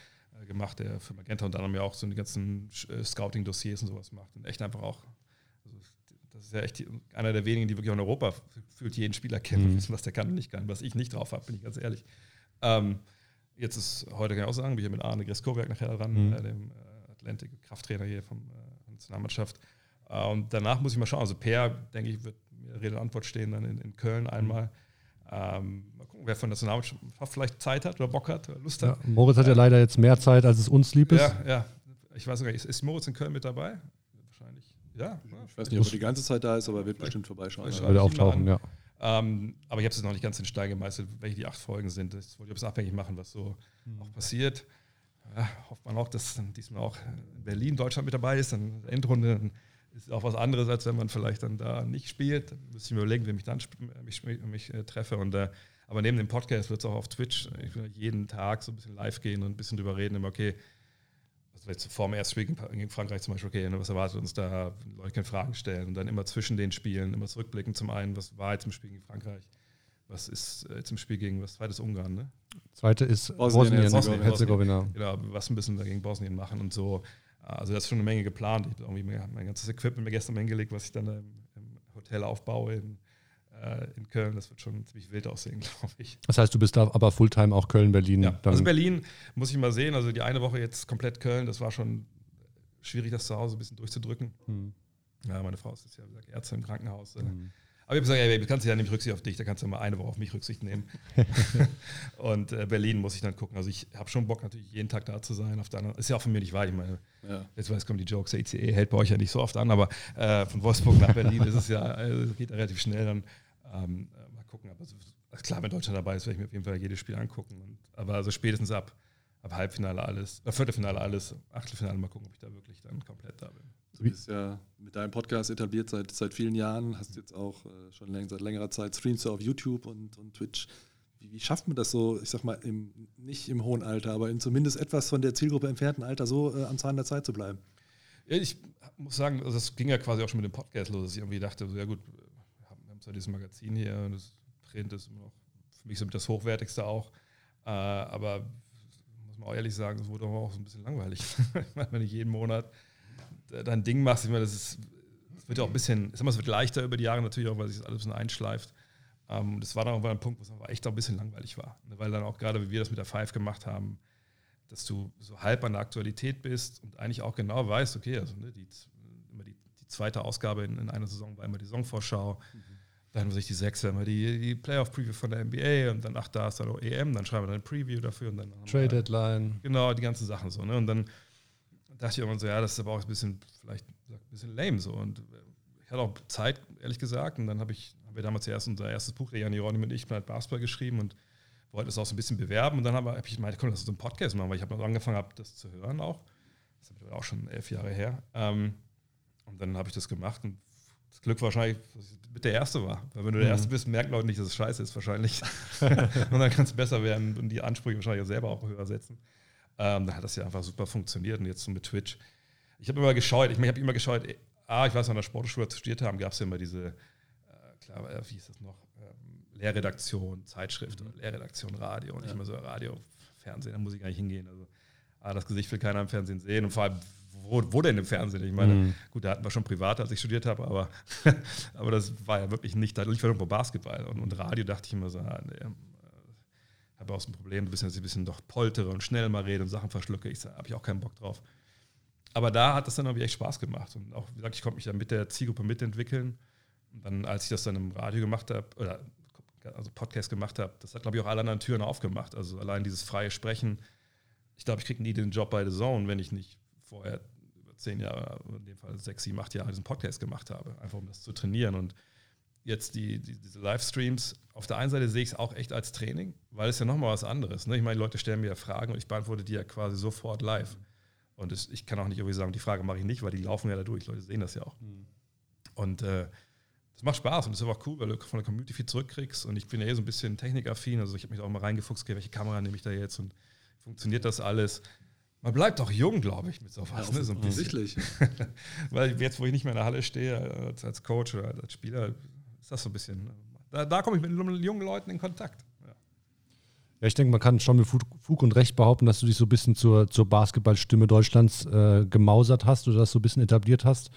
äh, gemacht, der für Magenta und dann ja auch so die ganzen äh, Scouting-Dossiers und sowas macht. Und echt einfach auch, also das ist ja echt einer der wenigen, die wirklich auch in Europa fühlt jeden Spieler kennen mhm. und wissen, was der kann und nicht kann, was ich nicht drauf habe, bin ich ganz ehrlich. Ähm, jetzt ist heute kann ich auch sagen, bin ich mit Arne Greskowiak nachher ran, mhm. äh, dem äh, Atlantik-Krafttrainer hier vom äh, Nationalmannschaft. Äh, und danach muss ich mal schauen. Also Per, denke ich, wird mir Rede und Antwort stehen dann in, in Köln einmal. Mhm. Ähm, gucken, wer von der Nationalmannschaft vielleicht Zeit hat oder Bock hat oder Lust hat. Ja, Moritz hat ja leider jetzt mehr Zeit, als es uns lieb ist. Ja, ja. Ich weiß gar nicht, ist Moritz in Köln mit dabei? Wahrscheinlich. Ja. Ich weiß nicht, ob er die ganze Zeit da ist, aber er wird bestimmt vorbeischauen. Ja. Würde auftauchen, ja. Ähm, aber ich habe es noch nicht ganz in Stein gemeißelt, welche die acht Folgen sind. Das wollte ich ein bisschen abhängig machen, was so mhm. auch passiert. Ja, hofft man auch, dass dann diesmal auch Berlin, Deutschland mit dabei ist. Dann Endrunde, dann ist auch was anderes, als wenn man vielleicht dann da nicht spielt. Dann müsste ich mir überlegen, wie ich dann mich, mich, mich äh, treffe. Und, äh, aber neben dem Podcast wird es auch auf Twitch ich will jeden Tag so ein bisschen live gehen und ein bisschen drüber reden. Immer, okay, also jetzt vor dem ersten Spiel gegen Frankreich zum Beispiel, okay, ne, was erwartet uns da? Leute können Fragen stellen und dann immer zwischen den Spielen, immer zurückblicken. Zum einen, was war jetzt im Spiel gegen Frankreich? Was ist äh, jetzt im Spiel gegen was zweites Ungarn, ne? Zweite ist Bosnien-Herzegowina. Genau, was ein bisschen dagegen Bosnien machen und so. Also das ist schon eine Menge geplant. Ich habe irgendwie mein ganzes Equipment mir gestern hingelegt, was ich dann im, Hotel aufbaue in, in Köln. Das wird schon ziemlich wild aussehen, glaube ich. Das heißt, du bist da aber Fulltime auch Köln, Berlin. Ja. Also Berlin muss ich mal sehen. Also die eine Woche jetzt komplett Köln, das war schon schwierig, das zu Hause ein bisschen durchzudrücken. Hm. Ja, meine Frau ist ja, wie gesagt, Ärztin im Krankenhaus. Hm. Aber ich habe gesagt, ey, du kannst ja nicht Rücksicht auf dich, da kannst du mal eine Woche auf mich Rücksicht nehmen. und äh, Berlin muss ich dann gucken. Also ich habe schon Bock, natürlich jeden Tag da zu sein. Auf der anderen, ist ja auch von mir nicht weit. Ich meine, ja. jetzt weiß, kommen die Jokes, der ICE hält bei euch ja nicht so oft an, aber äh, von Wolfsburg nach Berlin ist es ja, also geht relativ schnell dann. Ähm, äh, mal gucken. Aber so, klar, wenn Deutschland dabei ist, werde ich mir auf jeden Fall jedes Spiel angucken. Und, aber also spätestens ab, ab Halbfinale alles, äh, Viertelfinale alles, Achtelfinale mal gucken, ob ich da wirklich dann komplett da bin. Du bist ja mit deinem Podcast etabliert seit, seit vielen Jahren, hast jetzt auch äh, schon läng, seit längerer Zeit Streams auf YouTube und, und Twitch. Wie, wie, schafft man das so, ich sag mal, im, nicht im hohen Alter, aber in zumindest etwas von der Zielgruppe entfernten Alter so äh, am Zahn der Zeit zu bleiben? Ja, ich muss sagen, also das ging ja quasi auch schon mit dem Podcast los, dass ich irgendwie dachte, so, ja gut, wir haben zwar dieses Magazin hier und das Print ist immer noch für mich so das Hochwertigste auch, äh, aber muss man auch ehrlich sagen, es wurde auch so ein bisschen langweilig, wenn ich jeden Monat dein Ding machst, ich meine, das ist, das wird ja auch ein bisschen, ich sag mal, es wird leichter über die Jahre natürlich auch, weil sich das alles ein bisschen einschleift. Ähm, das war dann auch ein Punkt, wo es echt auch ein bisschen langweilig war. Ne? Weil dann auch gerade, wie wir das mit der Five gemacht haben, dass du so halb an der Aktualität bist und eigentlich auch genau weißt, okay, also ne, die, immer die, die, zweite Ausgabe in, in, einer Saison war immer die Saisonvorschau. Mhm. Dann muss ich die sechste immer die, die Playoff-Preview von der NBA und dann, ach, da ist dann auch EM, dann schreiben wir dann ein Preview dafür und dann. Trade Deadline. Genau, die ganzen Sachen so. Ne? Und dann dachte ich irgendwann so, ja, das ist aber auch ein bisschen, vielleicht ein bisschen lame so. Und ich hatte auch Zeit, ehrlich gesagt. Und dann habe ich, haben wir damals erst unser erstes Buch, der Jan Jeronim und ich, Planet Basketball geschrieben und wollte es auch so ein bisschen bewerben. Und dann habe ich gemeint, komm, lass uns einen Podcast machen, weil ich habe angefangen, habe das zu hören auch. Das ist auch schon elf Jahre her. Ähm, und dann habe ich das gemacht und das Glück wahrscheinlich, dass ich mit der Erste war. Weil wenn du der mhm. Erste bist, merken Leute nicht, dass es scheiße ist, wahrscheinlich. und dann kann es besser werden und die Ansprüche wahrscheinlich auch selber auch höher setzen. Ähm, da hat das ja einfach super funktioniert und jetzt so mit Twitch. Ich habe immer geschaut, ich, mein, ich habe immer geschaut, ah, ich weiß noch, an der Sportschule studiert haben, gab es ja immer diese, äh, klar, äh, wie hieß das noch, ähm, Lehrredaktion, Zeitschrift oder Lehrredaktion Radio und ja. ich immer so Radio, Fernsehen, da muss ich gar nicht hingehen. Also, ah, das Gesicht will keiner im Fernsehen sehen und vor allem, wo, wo denn im Fernsehen? Ich meine, mhm. gut, da hatten wir schon privat, als ich studiert habe, aber, aber das war ja wirklich nicht, da lief ja irgendwo Basketball und, und Radio dachte ich immer so, ah, nee, habe auch so ein Problem, dass ich ein bisschen doch poltere und schnell mal rede und Sachen verschlucke. Ich habe ich auch keinen Bock drauf. Aber da hat das dann irgendwie echt Spaß gemacht. Und auch, wie gesagt, ich konnte mich dann mit der Zielgruppe mitentwickeln. Und dann, als ich das dann im Radio gemacht habe, oder also Podcast gemacht habe, das hat, glaube ich, auch alle anderen Türen aufgemacht. Also allein dieses freie Sprechen. Ich glaube, ich kriege nie den Job bei The Zone, wenn ich nicht vorher über zehn Jahre, in dem Fall sechs, sieben, acht Jahre diesen Podcast gemacht habe, einfach um das zu trainieren. Und jetzt die, die, diese Livestreams, auf der einen Seite sehe ich es auch echt als Training, weil es ja nochmal was anderes. Ne? Ich meine, die Leute stellen mir ja Fragen und ich beantworte die ja quasi sofort live. Und es, ich kann auch nicht irgendwie sagen, die Frage mache ich nicht, weil die laufen ja da durch. Leute sehen das ja auch. Mhm. Und äh, das macht Spaß und das ist aber auch cool, weil du von der Community viel zurückkriegst. Und ich bin ja eh so ein bisschen technikaffin. Also ich habe mich auch mal reingefuchst, okay, welche Kamera nehme ich da jetzt und funktioniert das alles? Man bleibt auch jung, glaube ich, mit sowas. Ja, ne? so offensichtlich. weil jetzt, wo ich nicht mehr in der Halle stehe, als, als Coach oder als Spieler, ist das so ein bisschen. Da, da komme ich mit jungen Leuten in Kontakt. Ja, ich denke, man kann schon mit Fug und Recht behaupten, dass du dich so ein bisschen zur, zur Basketballstimme Deutschlands äh, gemausert hast oder das so ein bisschen etabliert hast.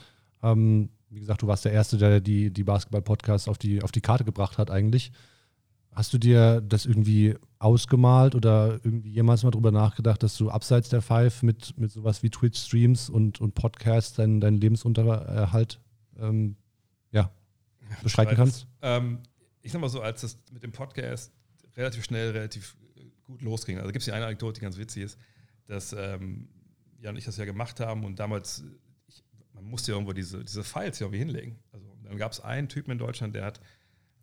Ähm, wie gesagt, du warst der Erste, der die, die Basketball-Podcasts auf die, auf die Karte gebracht hat eigentlich. Hast du dir das irgendwie ausgemalt oder irgendwie jemals mal drüber nachgedacht, dass du abseits der Five mit, mit sowas wie Twitch-Streams und, und Podcasts deinen, deinen Lebensunterhalt ähm, ja, beschreiten kannst? Ähm, ich sag mal so, als das mit dem Podcast relativ schnell, relativ gut losging. Also gibt es hier eine Anekdote, die ganz witzig ist, dass ähm, Jan und ich das ja gemacht haben und damals, ich, man musste ja irgendwo diese, diese Files ja irgendwie hinlegen. Also dann gab es einen Typen in Deutschland, der hat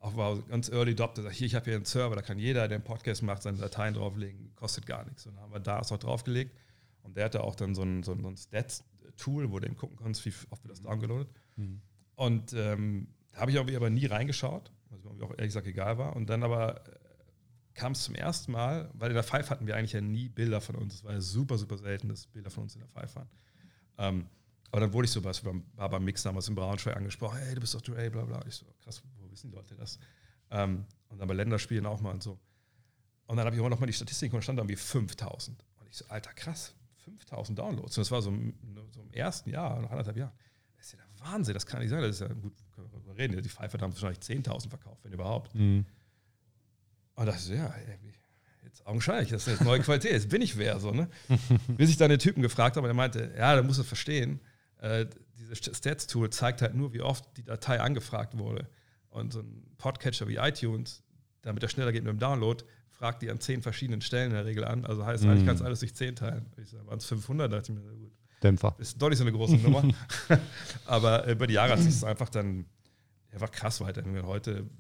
auch war ganz early adopter, sagt, hier, ich habe hier einen Server, da kann jeder, der einen Podcast macht, seine Dateien drauflegen, kostet gar nichts. Und dann haben wir da es auch draufgelegt und der hatte auch dann so ein, so ein, so ein Stats-Tool, wo du eben gucken kannst, wie oft wird das downgeloadet. Mhm. Und ähm, habe ich aber nie reingeschaut, was mir auch ehrlich gesagt egal war. Und dann aber kam es zum ersten Mal, weil in der Five hatten wir eigentlich ja nie Bilder von uns. Es war ja super, super selten, dass Bilder von uns in der Five waren. Ähm, aber dann wurde ich so was beim, war beim Mix damals in Braunschweig angesprochen, hey, du bist doch Dre, bla bla. Ich so, krass, wo wissen die Leute das? Ähm, und dann bei Länderspielen auch mal und so. Und dann habe ich auch noch mal die Statistik und stand da irgendwie 5000. Und ich so, alter, krass, 5000 Downloads. Und das war so, so im ersten Jahr, nach anderthalb Jahren. Das ist ja der Wahnsinn, das kann nicht sein. Das ist ja gut, können wir reden. Die Pfeife haben wahrscheinlich 10.000 verkauft, wenn überhaupt. Mhm. Und dachte so, ja, jetzt augenscheinlich, das ist jetzt neue Qualität, jetzt bin ich wer. So, ne? Bis ich dann den Typen gefragt habe, und er meinte, ja, da musst du verstehen, äh, dieses Stats-Tool zeigt halt nur, wie oft die Datei angefragt wurde. Und so ein Podcatcher wie iTunes, damit er schneller geht mit dem Download, fragt die an zehn verschiedenen Stellen in der Regel an. Also heißt, mm. eigentlich kannst du alles durch zehn teilen. Ich sage, waren es 500, dachte ich mir, gut. Dämpfer. Ist doch nicht so eine große Nummer. Aber über die Jahre hat sich das einfach dann einfach krass weiterentwickelt. Heute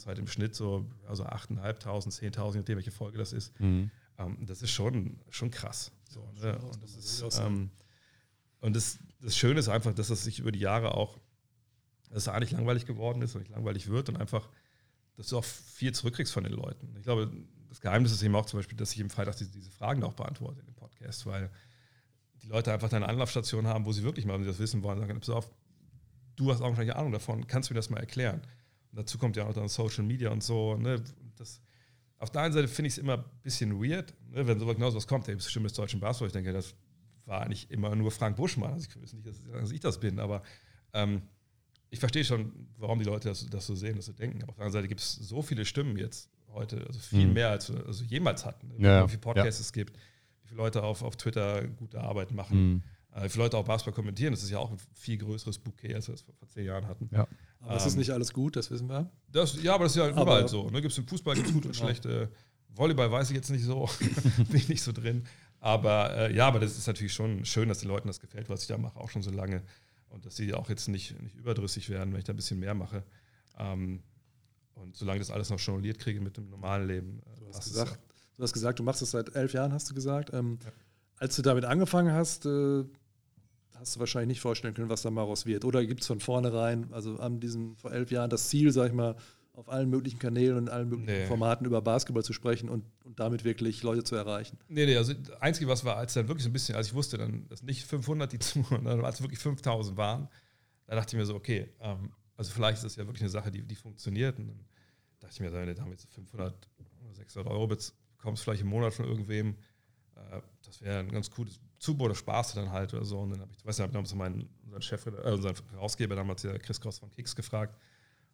uns halt im Schnitt so also 8.500, 10.000, je nachdem, welche Folge das ist. Mhm. Ähm, das ist schon, schon krass. So, ne? Und, das, ist, ähm, und das, das Schöne ist einfach, dass es sich über die Jahre auch, dass es eigentlich langweilig geworden ist und nicht langweilig wird und einfach, dass du auch viel zurückkriegst von den Leuten. Ich glaube, das Geheimnis ist eben auch zum Beispiel, dass ich im Freitag diese, diese Fragen auch beantworte in dem Podcast, weil die Leute einfach eine Anlaufstation haben, wo sie wirklich mal, wenn sie das wissen wollen, sagen, pass auf, du hast augenscheinlich Ahnung davon, kannst du mir das mal erklären? Und dazu kommt ja auch dann Social Media und so. Ne? Das, auf der einen Seite finde ich es immer ein bisschen weird, ne? wenn so genau was kommt, bist du des deutschen Basketball. Ich denke, das war nicht immer nur Frank Buschmann. Also ich weiß nicht, dass, ich das bin, aber ähm, ich verstehe schon, warum die Leute das, das, so sehen, das so denken. Aber auf der anderen Seite gibt es so viele Stimmen jetzt heute, also viel mhm. mehr, als wir also jemals hatten. Ne? Ja, wie viele Podcasts ja. es gibt, wie viele Leute auf, auf Twitter gute Arbeit machen. Mhm. Äh, viele Leute auch Basketball kommentieren, das ist ja auch ein viel größeres Bouquet, als wir es vor, vor zehn Jahren hatten. Ja. Aber es ist ähm, nicht alles gut, das wissen wir. Das, ja, aber das ist ja überall aber, so. Ne? Gibt es im Fußball gibt's gut und genau. schlechte. Volleyball weiß ich jetzt nicht so, bin ich nicht so drin. Aber äh, ja, aber das ist natürlich schon schön, dass den Leuten das gefällt, was ich da mache, auch schon so lange. Und dass sie auch jetzt nicht, nicht überdrüssig werden, wenn ich da ein bisschen mehr mache. Ähm, und solange das alles noch jongliert kriege mit dem normalen Leben. Äh, du, hast gesagt, du hast gesagt, du machst das seit elf Jahren, hast du gesagt. Ähm, ja. Als du damit angefangen hast, äh, hast du wahrscheinlich nicht vorstellen können, was da mal raus wird. Oder gibt es von vornherein, also an diesen vor elf Jahren, das Ziel, sag ich mal, auf allen möglichen Kanälen und allen möglichen nee. Formaten über Basketball zu sprechen und, und damit wirklich Leute zu erreichen? Nee, nee, also das Einzige, was war, als dann wirklich so ein bisschen, als ich wusste, dann, dass nicht 500 die zuhören, sondern als wirklich 5000 waren, da dachte ich mir so, okay, ähm, also vielleicht ist das ja wirklich eine Sache, die, die funktioniert. Und dann dachte ich mir, wenn du damit 500 oder 600 Euro bekommst, vielleicht im Monat von irgendwem, äh, das wäre ein ganz cooles Zubo oder Spaß dann halt oder so. Und dann habe ich, weiß nicht, habe ich meinen unseren Chef, äh, unseren Herausgeber damals, der Chris Cross von Kicks, gefragt,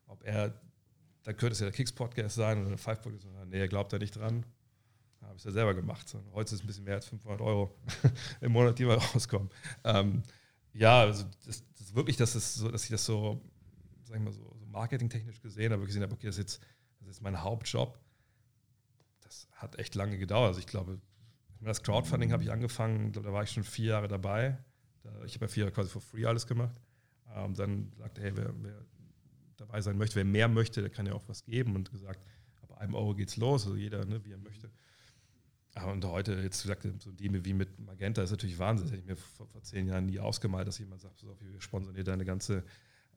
ob er, da könnte es ja der Kicks-Podcast sein oder der Five-Podcast. Nee, er glaubt da nicht dran. Habe ich es ja selber gemacht. So, heute ist es ein bisschen mehr als 500 Euro im Monat, die mal rauskommen. Ähm, ja, also das, das wirklich, dass, es so, dass ich das so, sag ich mal, so, so marketingtechnisch gesehen habe, gesehen habe, okay, das ist jetzt, das ist mein Hauptjob. Das hat echt lange gedauert. Also ich glaube, das Crowdfunding habe ich angefangen, da war ich schon vier Jahre dabei. ich habe ja vier Jahre quasi for free alles gemacht. Ähm, dann sagte, hey, wer, wer, dabei sein möchte, wer mehr möchte, der kann ja auch was geben und gesagt, ab einem Euro geht's los, also jeder, ne, wie er möchte. Und heute, jetzt gesagt, so Deme wie mit Magenta ist natürlich Wahnsinn. Das hätte ich mir vor, vor, zehn Jahren nie ausgemalt, dass jemand sagt, so, wir sponsern dir deine ganze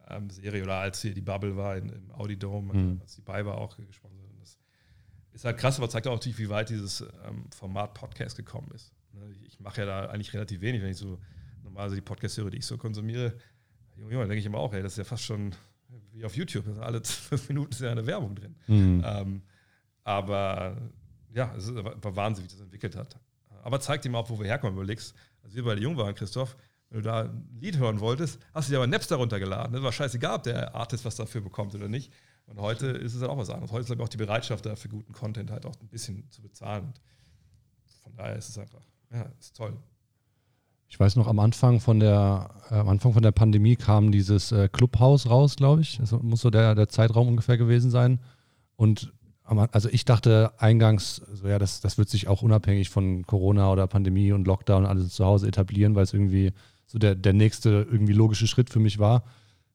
ähm, Serie oder als hier die Bubble war in, im Audi Dome, mhm. als die bei war, auch gesponsert. Ist halt krass, aber zeigt auch natürlich, wie weit dieses ähm, Format Podcast gekommen ist. Ne, ich mache ja da eigentlich relativ wenig, wenn ich so normalerweise die Podcast höre, die ich so konsumiere. Junge, Junge, denke ich immer auch, ey, das ist ja fast schon wie auf YouTube. Alle fünf Minuten ist ja eine Werbung drin. Mhm. Ähm, aber ja, es war Wahnsinn, wie das entwickelt hat. Aber zeigt ihm auch, wo wir herkommen. Überlegst, als wir beide jung waren, Christoph, wenn du da ein Lied hören wolltest, hast du dir aber Napster runtergeladen. Das war scheißegal, ob der Artist was dafür bekommt oder nicht. Und heute ist es halt auch was anderes. Heute ist glaube auch die Bereitschaft da für guten Content halt auch ein bisschen zu bezahlen. Und von daher ist es einfach, ja, ist toll. Ich weiß noch, am Anfang von der, äh, am Anfang von der Pandemie kam dieses äh, Clubhouse raus, glaube ich. Das muss so der, der Zeitraum ungefähr gewesen sein. Und also ich dachte eingangs, so ja, das, das wird sich auch unabhängig von Corona oder Pandemie und Lockdown alles zu Hause etablieren, weil es irgendwie so der, der nächste irgendwie logische Schritt für mich war.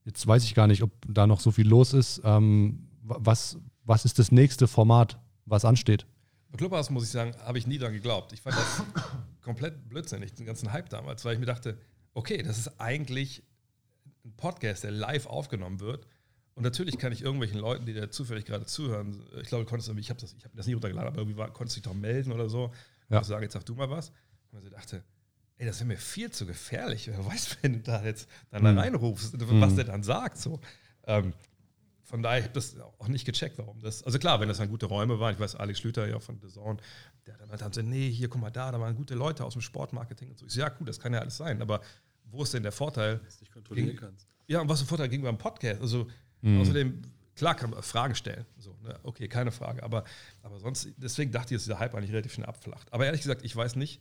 Jetzt weiß ich gar nicht, ob da noch so viel los ist. Ähm, was, was ist das nächste Format, was ansteht? Bei Clubhouse muss ich sagen, habe ich nie daran geglaubt. Ich fand das komplett blödsinnig, den ganzen Hype damals, weil ich mir dachte, okay, das ist eigentlich ein Podcast, der live aufgenommen wird und natürlich kann ich irgendwelchen Leuten, die da zufällig gerade zuhören, ich glaube, du konntest ich habe das, ich hab das nie runtergeladen, aber irgendwie war, konntest du dich doch melden oder so. Ja. Und sagen, jetzt sag du mal was. Und ich dachte, ey, das wäre mir viel zu gefährlich. Wer weiß, wenn du da jetzt dann mhm. da reinrufst, was mhm. der dann sagt. So. Ähm, von daher habe ich das auch nicht gecheckt, warum das. Also klar, wenn das dann gute Räume waren, ich weiß, Alex Schlüter ja von The Zone, der dann halt gesagt, nee, hier, guck mal da, da waren gute Leute aus dem Sportmarketing und so. Ich so, ja, gut, das kann ja alles sein, aber wo ist denn der Vorteil? Dass du dich kontrollieren kannst. Ja, und was ist der Vorteil gegenüber einem Podcast? Also, Mhm. Außerdem, klar kann man Fragen stellen. So, ne? Okay, keine Frage. Aber, aber sonst, deswegen dachte ich, dass dieser Hype eigentlich relativ schnell abflacht. Aber ehrlich gesagt, ich weiß nicht,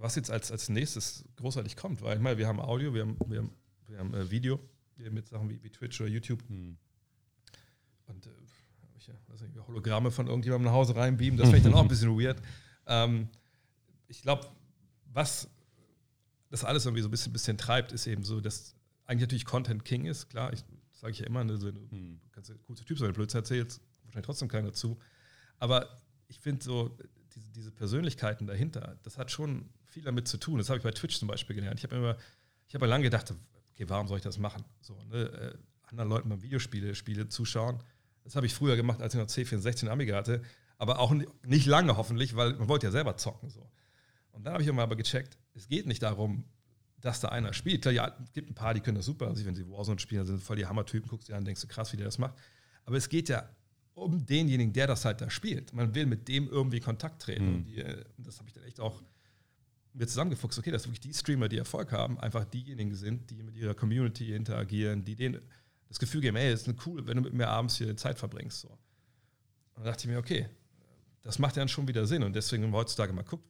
was jetzt als, als nächstes großartig kommt. Weil ich meine, wir haben Audio, wir haben, wir haben, wir haben äh, Video mit Sachen wie, wie, Twitch oder YouTube. Mhm. Und äh, ich, ja, nicht, Hologramme von irgendjemandem nach Hause reinbeamen, das finde ich dann auch ein bisschen weird. Ähm, ich glaube, was das alles irgendwie so ein bisschen, bisschen treibt, ist eben so, dass eigentlich natürlich Content King ist. Klar, ich sage ich ja immer, ne, so, du hm. kannst ein guter Typ sein, Blödsinn erzählst, wahrscheinlich trotzdem keiner zu. Aber ich finde so, diese, diese, Persönlichkeiten dahinter, das hat schon viel damit zu tun. Das habe ich bei Twitch zum Beispiel gelernt. Ich habe immer, ich habe lange gedacht, okay, warum soll ich das machen? So, ne, äh, anderen Leuten beim Videospiele Spiele zuschauen. Das habe ich früher gemacht, als ich noch C64 Amiga hatte. Aber auch nicht lange hoffentlich, weil man wollte ja selber zocken. So. Und dann habe ich immer aber gecheckt, es geht nicht darum, dass da einer spielt. Klar, ja, es gibt ein paar, die können das super. Also wenn sie Warzone spielen, sind voll die Hammertypen, guckst dir an, denkst du, krass, wie der das macht. Aber es geht ja um denjenigen, der das halt da spielt. Man will mit dem irgendwie Kontakt treten. Mhm. Und die, äh, das habe ich dann echt auch mir zusammengefuchst. Okay, dass wirklich die Streamer, die Erfolg haben, einfach diejenigen sind, die mit ihrer Community interagieren, die denen das Gefühl geben, ey, es ist cool, wenn du mit mir abends hier Zeit verbringst. So. Und dann dachte ich mir, okay, das macht ja dann schon wieder Sinn. Und deswegen, wenn man heutzutage mal guckt,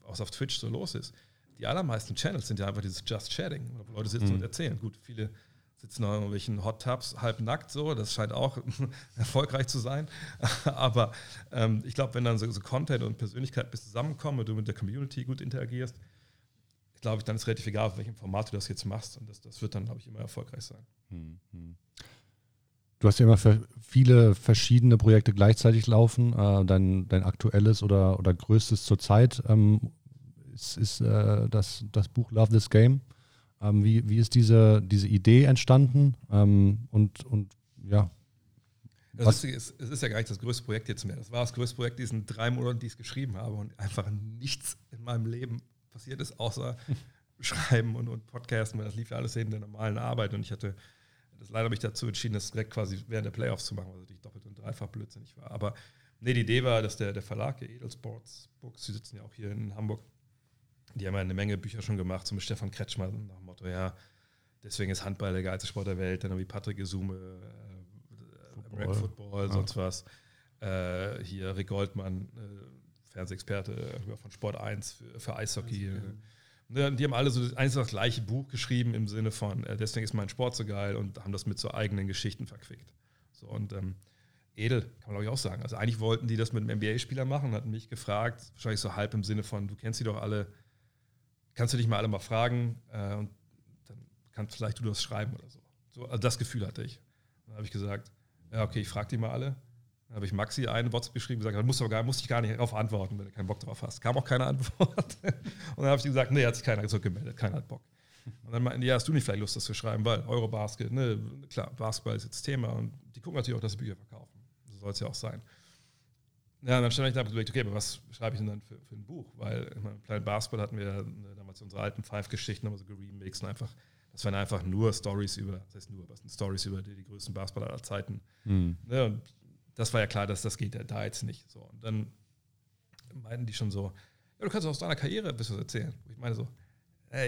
was auf Twitch so los ist, die allermeisten Channels sind ja einfach dieses Just Chatting, wo Leute sitzen mhm. und erzählen. Gut, viele sitzen noch irgendwelchen Hot Tubs halb nackt so, das scheint auch erfolgreich zu sein. Aber ähm, ich glaube, wenn dann so, so, Content und Persönlichkeit bis zusammenkommen und du mit der Community gut interagierst, glaube ich, dann ist relativ egal, auf welchem Format du das jetzt machst. Und das, das wird dann, glaube ich, immer erfolgreich sein. Mhm. Du hast ja immer viele verschiedene Projekte gleichzeitig laufen. Äh, dein, dein aktuelles oder, oder größtes zurzeit. Ähm, ist, ist äh, das, das Buch Love This Game. Ähm, wie, wie ist diese, diese Idee entstanden? Ähm, und, und ja. Das ist, es ist ja gar nicht das größte Projekt jetzt mehr. Das war das größte Projekt diesen drei Monaten, die ich es geschrieben habe und einfach nichts in meinem Leben passiert ist, außer Schreiben und, und Podcasten, weil das lief ja alles neben der normalen Arbeit und ich hatte das leider habe ich dazu entschieden, das direkt quasi während der Playoffs zu machen, was natürlich doppelt und dreifach blödsinnig war. Aber nee, die Idee war, dass der, der Verlag, der Edelsports Books, die sitzen ja auch hier in Hamburg, die haben ja eine Menge Bücher schon gemacht, zum Stefan Kretschmer, nach dem Motto, ja, deswegen ist Handball der geilste Sport der Welt, dann wie Patrick Gesume, äh, Football, Football, sonst was. Äh, hier Rick Goldmann, äh, Fernsehexperte äh, von Sport 1 für, für Eishockey. Ja, die haben alle so eins das gleiche Buch geschrieben im Sinne von, äh, deswegen ist mein Sport so geil und haben das mit so eigenen Geschichten verquickt. So, und ähm, edel, kann man glaube ich auch sagen. Also eigentlich wollten die das mit einem NBA-Spieler machen, hatten mich gefragt, wahrscheinlich so halb im Sinne von, du kennst sie doch alle, kannst du dich mal alle mal fragen äh, und dann kannst vielleicht du das schreiben oder so. so also das Gefühl hatte ich. Dann habe ich gesagt, ja, okay, ich frage die mal alle. Dann habe ich Maxi eine WhatsApp geschrieben und gesagt, da musst du gar, musste ich gar nicht darauf antworten, wenn du keinen Bock drauf hast. Kam auch keine Antwort. und dann habe ich gesagt, nee, hat sich keiner zurückgemeldet, keiner hat Bock. Und dann meinten die, ja, hast du nicht vielleicht Lust, das zu schreiben, weil Eurobasket, ne, klar, Basketball ist jetzt Thema und die gucken natürlich auch, dass sie Bücher verkaufen. So soll es ja auch sein. Ja, und dann stand ich da und überlegt, okay, aber was schreibe ich denn dann für, für ein Buch? Weil im Planet Basketball hatten wir ne, damals unsere alten Five-Geschichten, aber so geremixed und einfach, das waren einfach nur Stories über, das heißt nur, was sind Stories über die, die größten Basketballer aller Zeiten. Mhm. Ne, und das war ja klar, dass das geht ja da jetzt nicht. So. Und dann meinten die schon so, ja, du kannst aus deiner Karriere ein bisschen erzählen. Ich meine so,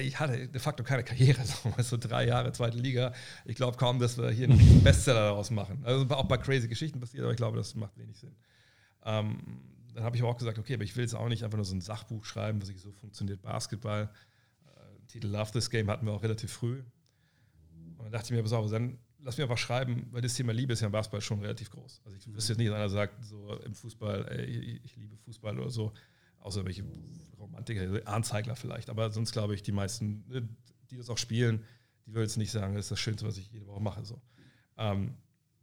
ich hatte de facto keine Karriere, so drei Jahre zweite Liga. Ich glaube kaum, dass wir hier einen Bestseller daraus machen. Also auch bei crazy Geschichten passiert, aber ich glaube, das macht wenig Sinn. Ähm, dann habe ich aber auch gesagt, okay, aber ich will jetzt auch nicht einfach nur so ein Sachbuch schreiben, was ich so funktioniert Basketball. Äh, Titel Love This Game hatten wir auch relativ früh. Und dann dachte ich mir, pass auf, dann lass mir einfach schreiben, weil das Thema Liebe ist ja im Basketball schon relativ groß. Also ich wüsste jetzt nicht, dass einer sagt, so im Fußball, ey, ich liebe Fußball oder so, außer welche Romantiker, Anzeigler vielleicht. Aber sonst glaube ich, die meisten, ne, die das auch spielen, die würden jetzt nicht sagen, das ist das Schönste, was ich jede Woche mache. So. Ähm,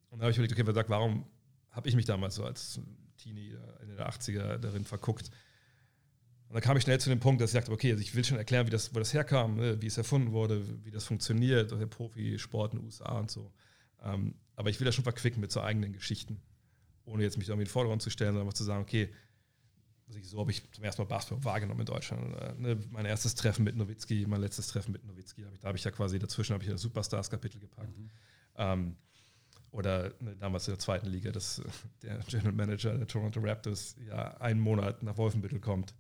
und dann habe ich überlegt, okay, wer sagt, warum habe ich mich damals so als Teenie in den 80er darin verguckt? Und dann kam ich schnell zu dem Punkt, dass ich sagte, okay, also ich will schon erklären, wie das, wo das herkam, ne, wie es erfunden wurde, wie das funktioniert, der Profisport in den USA und so. Ähm, aber ich will das schon verquicken mit so eigenen Geschichten, ohne jetzt mich irgendwie in den Vordergrund zu stellen, sondern einfach zu sagen, okay, also so habe ich zum ersten Mal Basketball wahrgenommen in Deutschland. Ne, mein erstes Treffen mit Nowitzki, mein letztes Treffen mit Nowitzki, da habe ich, da hab ich ja quasi dazwischen habe ich das Superstars-Kapitel gepackt. Mhm. Ähm, oder ne, damals in der zweiten Liga, dass der General Manager der Toronto Raptors ja einen Monat nach Wolfenbüttel kommt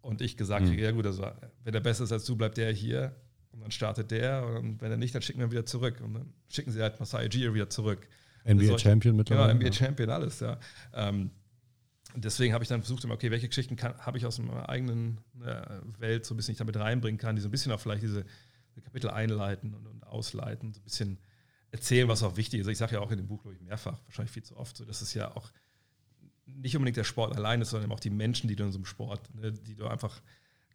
und ich gesagt mhm. kriege, ja gut, also wenn der besser ist als du, bleibt der hier und dann startet der und wenn er nicht, dann schicken wir ihn wieder zurück und dann schicken sie halt Masai Ujiri wieder zurück. NBA Champion mittlerweile. Ja, NBA Champion, alles, ja. Ähm, deswegen habe ich dann versucht, okay, welche Geschichten habe ich aus meiner eigenen äh, Welt so ein bisschen ich damit reinbringen kann, die so ein bisschen auch vielleicht diese Kapitel einleiten und, und ausleiten, so ein bisschen erzählen, was auch wichtig ist. Ich sage ja auch in dem Buch, glaube ich, mehrfach, wahrscheinlich viel zu oft, so dass es ja auch nicht unbedingt der Sport alleine ist, sondern auch die Menschen, die du in so einem Sport, ne, die du einfach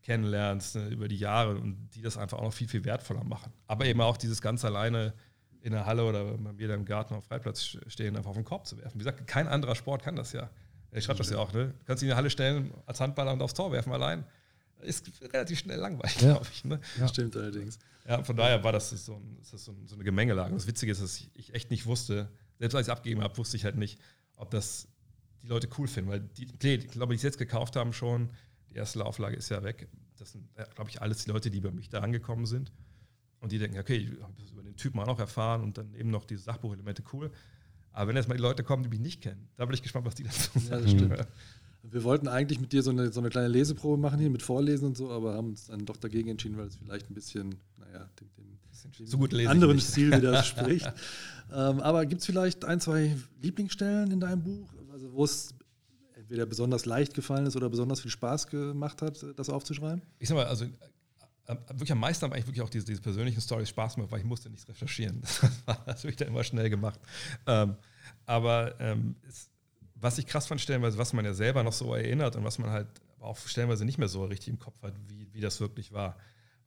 kennenlernst ne, über die Jahre und die das einfach auch noch viel, viel wertvoller machen. Aber eben auch dieses ganz alleine in der Halle oder bei mir im Garten auf Freiplatz stehen, einfach auf den Korb zu werfen. Wie gesagt, kein anderer Sport kann das ja. Ich schreibe das ja auch, ne? Du kannst dich in die Halle stellen, als Handballer und aufs Tor werfen allein. Ist relativ schnell langweilig, ja. glaube ich. Ne? Ja. Stimmt allerdings. Ja, von daher war das so, ein, das so, eine Gemengelage. Das Witzige ist, dass ich echt nicht wusste, selbst als ich es abgegeben habe, wusste ich halt nicht, ob das die Leute cool finden. Weil die, ich glaube, die es jetzt gekauft haben schon, die erste Lauflage ist ja weg. Das sind, glaube ich, alles die Leute, die bei mich da angekommen sind. Und die denken, okay, ich habe das über den Typen auch noch erfahren und dann eben noch diese Sachbuchelemente cool. Aber wenn jetzt mal die Leute kommen, die mich nicht kennen, da bin ich gespannt, was die dazu sagen. Ja, das stimmt. Wir wollten eigentlich mit dir so eine, so eine kleine Leseprobe machen hier mit Vorlesen und so, aber haben uns dann doch dagegen entschieden, weil es vielleicht ein bisschen, naja, dem, dem, dem so gut anderen Stil widerspricht. ähm, aber gibt es vielleicht ein, zwei Lieblingsstellen in deinem Buch, also wo es entweder besonders leicht gefallen ist oder besonders viel Spaß gemacht hat, das aufzuschreiben? Ich sag mal, also wirklich am meisten haben eigentlich wirklich auch diese, diese persönlichen Stories Spaß gemacht, weil ich musste nichts recherchieren. Das war natürlich dann immer schnell gemacht. Ähm, aber ähm, es, was ich krass fand, stellenweise, was man ja selber noch so erinnert und was man halt auch stellenweise nicht mehr so richtig im Kopf hat, wie, wie das wirklich war.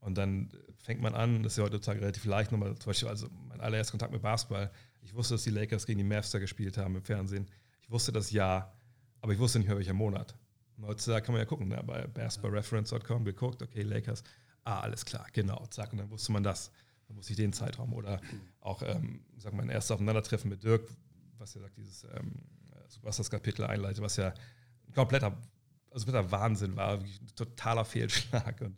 Und dann fängt man an, das ist ja heutzutage relativ leicht, nochmal zum Beispiel, also mein allererster Kontakt mit Basketball. Ich wusste, dass die Lakers gegen die Mavs da gespielt haben im Fernsehen. Ich wusste das Jahr, aber ich wusste nicht mehr welcher Monat. Und heutzutage kann man ja gucken, ne? bei basketballreference.com geguckt, okay, Lakers, ah, alles klar, genau, zack, und dann wusste man das. Dann wusste ich den Zeitraum. Oder auch, ähm, sag mal, ein erstes Aufeinandertreffen mit Dirk, was ja sagt, dieses ähm, Superstars-Kapitel einleitet, was ja ein kompletter, also kompletter Wahnsinn war, ein totaler Fehlschlag. Und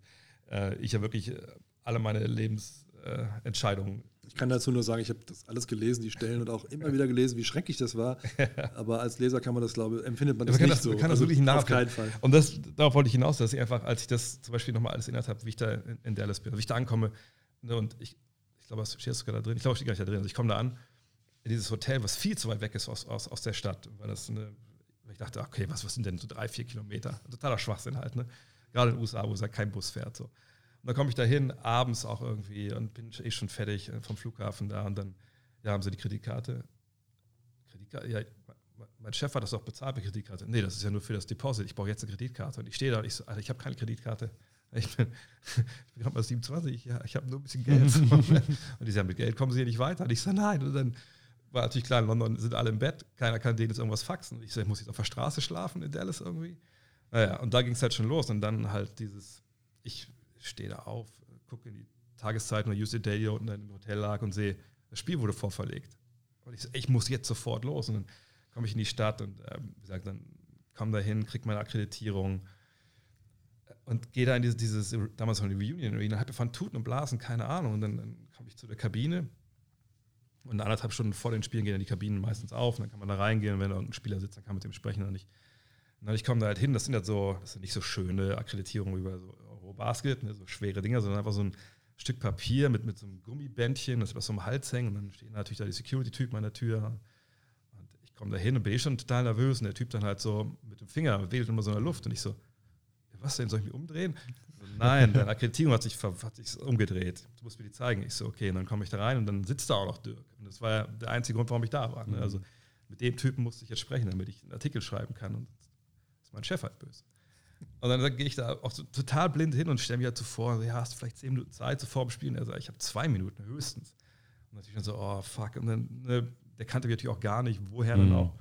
äh, ich ja wirklich äh, alle meine Lebensentscheidungen. Äh, ich kann dazu nur sagen, ich habe das alles gelesen, die Stellen und auch immer wieder gelesen, wie schrecklich das war. Aber als Leser kann man das, glaube ich, empfindet man das man nicht das, so. Man kann das also wirklich Auf keinen Fall. Und das, darauf wollte ich hinaus, dass ich einfach, als ich das zum Beispiel nochmal alles erinnert habe, wie ich da in, in Dallas bin, wie ich da ankomme, ne, und ich, ich glaube, was steht sogar da drin? Ich glaube, ich stehe gar nicht da drin. Also ich komme da an, dieses Hotel, was viel zu weit weg ist aus, aus, aus der Stadt, weil das eine, ich dachte, okay, was, was sind denn so drei, vier Kilometer? Totaler Schwachsinn halt, ne? Gerade in den USA, wo es halt kein Bus fährt. So. Und dann komme ich da hin, abends auch irgendwie und bin eh schon fertig äh, vom Flughafen da und dann ja, haben sie die Kreditkarte. Kreditkarte, ja, mein Chef hat das auch bezahlt mit Kreditkarte. Nee, das ist ja nur für das Deposit. Ich brauche jetzt eine Kreditkarte. Und ich stehe da und ich so, Alter, ich habe keine Kreditkarte. Ich bin, ich bin gerade mal 27, ja, ich habe nur ein bisschen Geld. und die sagen, mit Geld kommen sie hier nicht weiter. Und ich sage, nein. Und dann war natürlich klar, in London sind alle im Bett, keiner kann denen jetzt irgendwas faxen. Ich sage, ich muss jetzt auf der Straße schlafen in Dallas irgendwie. Naja, und da ging es halt schon los. Und dann halt dieses, ich stehe da auf, gucke in die Tageszeitung oder Use the Daily unten im Hotel lag und sehe, das Spiel wurde vorverlegt. Und ich so, ich muss jetzt sofort los. Und dann komme ich in die Stadt und ähm, wie gesagt, dann komme da hin, kriege meine Akkreditierung und gehe da in dieses, dieses damals noch die Reunion Arena, habe von Tuten und Blasen, keine Ahnung. Und dann, dann komme ich zu der Kabine und anderthalb Stunden vor den Spielen gehen dann die Kabinen meistens auf und dann kann man da reingehen. Und wenn da irgendein Spieler sitzt, dann kann man mit dem sprechen und ich, und ich komme da halt hin, das sind halt so, das sind nicht so schöne Akkreditierungen über so Eurobasket, ne, so schwere Dinger, sondern einfach so ein Stück Papier mit, mit so einem Gummibändchen, das über so einem Hals hängt und dann stehen natürlich da die Security-Typen an der Tür. Und ich komme da hin und bin eh schon total nervös. Und der Typ dann halt so mit dem Finger wedelt immer so in der Luft. Und ich so, was denn, soll ich mich umdrehen? So, Nein, deine Akkreditierung hat sich, hat sich umgedreht. Du musst mir die zeigen. Ich so, okay, und dann komme ich da rein und dann sitzt da auch noch Dirk. Und das war ja der einzige Grund, warum ich da war. Ne? Mhm. Also mit dem Typen musste ich jetzt sprechen, damit ich einen Artikel schreiben kann. Und ist mein Chef halt böse. Und dann gehe ich da auch so total blind hin und stelle mir halt so vor, ja, hast du vielleicht zehn Minuten Zeit so vor dem Spielen? Er sagt, ich habe zwei Minuten höchstens. Und natürlich dann so, oh fuck. Und dann, ne, der kannte mich natürlich auch gar nicht, woher mhm. dann auch.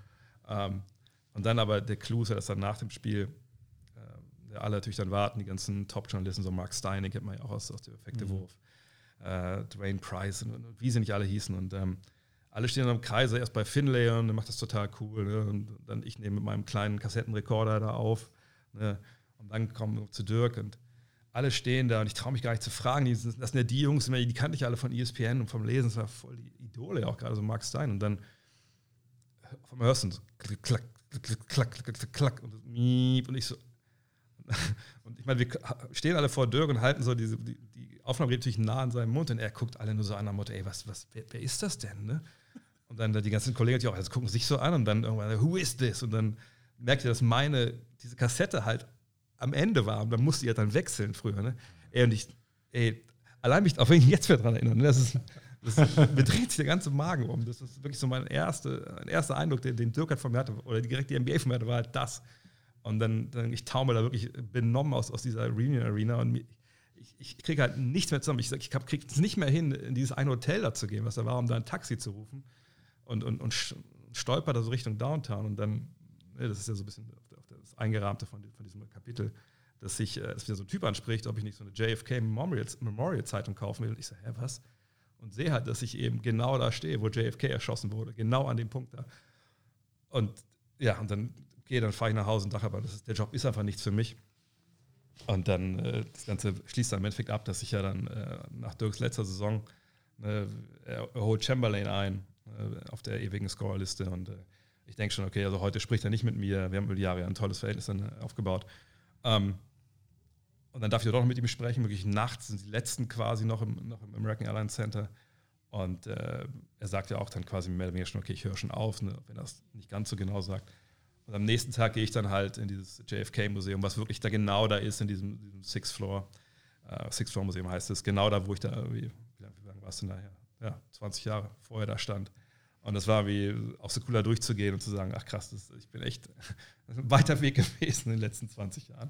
Ähm, und dann aber der Clou ist ja, dass dann nach dem Spiel alle natürlich dann warten, die ganzen Top-Journalisten, so Mark Stein, kennt man ja auch aus, aus dem Effekte mhm. Wurf, äh, Dwayne Price und, und, wie sie nicht alle hießen. Und ähm, alle stehen dann im Kreise, erst bei Finlay und der macht das total cool. Ne? Und dann ich nehme mit meinem kleinen Kassettenrekorder da auf. Ne? Und dann kommen wir zu Dirk und alle stehen da und ich traue mich gar nicht zu fragen. Die, das sind ja die Jungs, die kannte ich alle von ESPN und vom Lesen, das war voll die Idole, auch gerade so Mark Stein. Und dann auf einmal hörst du so klack, klack, klack, klack, klack, klack, und, und ich so, Und ich meine, wir stehen alle vor Dirk und halten so diese, die, die Aufnahme geht natürlich nah an seinem Mund und er guckt alle nur so an am Motto, ey, was, was, wer, wer ist das denn? Ne? Und dann die ganzen Kollegen die auch, also gucken sich so an und dann irgendwann, who is this? Und dann merkt ihr, dass meine, diese Kassette halt am Ende war und dann musste ihr dann wechseln früher. Ne? Ey, und ich, ey, allein mich, auch wenn ich jetzt wieder dran erinnere, ne? das ist, mir dreht sich der ganze Magen um. Das ist wirklich so mein, erste, mein erster Eindruck, den, den Dirk halt von mir hatte, oder direkt die NBA von mir hatte, war halt das. Und dann, dann ich taumel da wirklich benommen aus, aus dieser Reunion Arena und ich, ich kriege halt nichts mehr zusammen. Ich, ich kriege es nicht mehr hin, in dieses eine Hotel da zu gehen, was da war, um da ein Taxi zu rufen. Und, und, und stolper da so Richtung Downtown. Und dann, ne, das ist ja so ein bisschen das Eingerahmte von, von diesem Kapitel, dass sich äh, dass wieder so ein Typ anspricht, ob ich nicht so eine JFK Memorial, Memorial Zeitung kaufen will. Und ich sage, hä, was? Und sehe halt, dass ich eben genau da stehe, wo JFK erschossen wurde, genau an dem Punkt da. Und ja, und dann gehe, dann fahre ich nach Hause und sage aber, das ist, der Job ist einfach nichts für mich. Und dann, äh, das Ganze schließt dann im Endeffekt ab, dass ich ja dann äh, nach Dirks letzter Saison, ne, er, holt Chamberlain ein äh, auf der ewigen Scorerliste und äh, ich denke schon, okay, also heute spricht er nicht mit mir, wir haben über die Jahre ein tolles Verhältnis dann äh, aufgebaut. Ähm, und dann darf ich doch noch mit ihm sprechen, wirklich nachts sind die letzten quasi noch im, noch im American Airlines Center. Und äh, er sagt ja auch dann quasi mehr oder weniger schon, okay, ich höre schon auf, ne, wenn er es nicht ganz so genau sagt. Und am nächsten Tag gehe ich dann halt in dieses JFK-Museum, was wirklich da genau da ist, in diesem, diesem Sixth Floor. Uh, Sixth Floor Museum heißt es, genau da, wo ich da irgendwie, wie lange war es denn daher? Ja, 20 Jahre vorher da stand. Und das war wie auch so cool, da durchzugehen und zu sagen, ach krass, das, ich bin echt ein weiter Weg gewesen in den letzten 20 Jahren.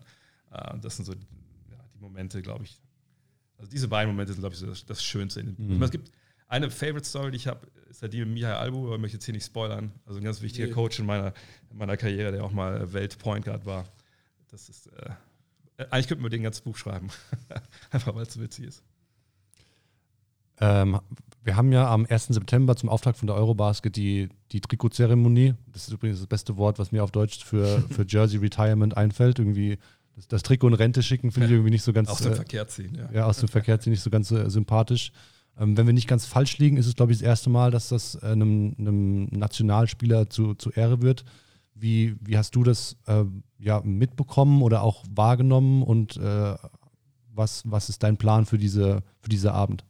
Uh, und das sind so ja, die Momente, glaube ich. Also diese beiden Momente sind, glaube ich, so das, das Schönste. Mhm. Es gibt eine Favorite Story, die ich habe, ist ja die mit Michael Albu, aber ich möchte jetzt hier nicht spoilern. Also ein ganz wichtiger nee. Coach in meiner, in meiner Karriere, der auch mal Welt-Point Guard war. Das ist, äh, eigentlich könnten wir den ganzen Buch schreiben. Einfach weil es so witzig ist. Ähm, wir haben ja am 1. September zum Auftakt von der Eurobasket die, die Trikotzeremonie. Das ist übrigens das beste Wort, was mir auf Deutsch für, für Jersey Retirement einfällt. Irgendwie das, das Trikot in Rente schicken finde ich irgendwie nicht so ganz. Aus dem äh, Verkehr ziehen, ja. Ja, aus dem Verkehr ziehen nicht so ganz äh, sympathisch. Ähm, wenn wir nicht ganz falsch liegen, ist es, glaube ich, das erste Mal, dass das äh, einem, einem, Nationalspieler zu, zu Ehre wird. Wie, wie hast du das äh, ja, mitbekommen oder auch wahrgenommen und äh, was, was ist dein Plan für, diese, für diese Abend?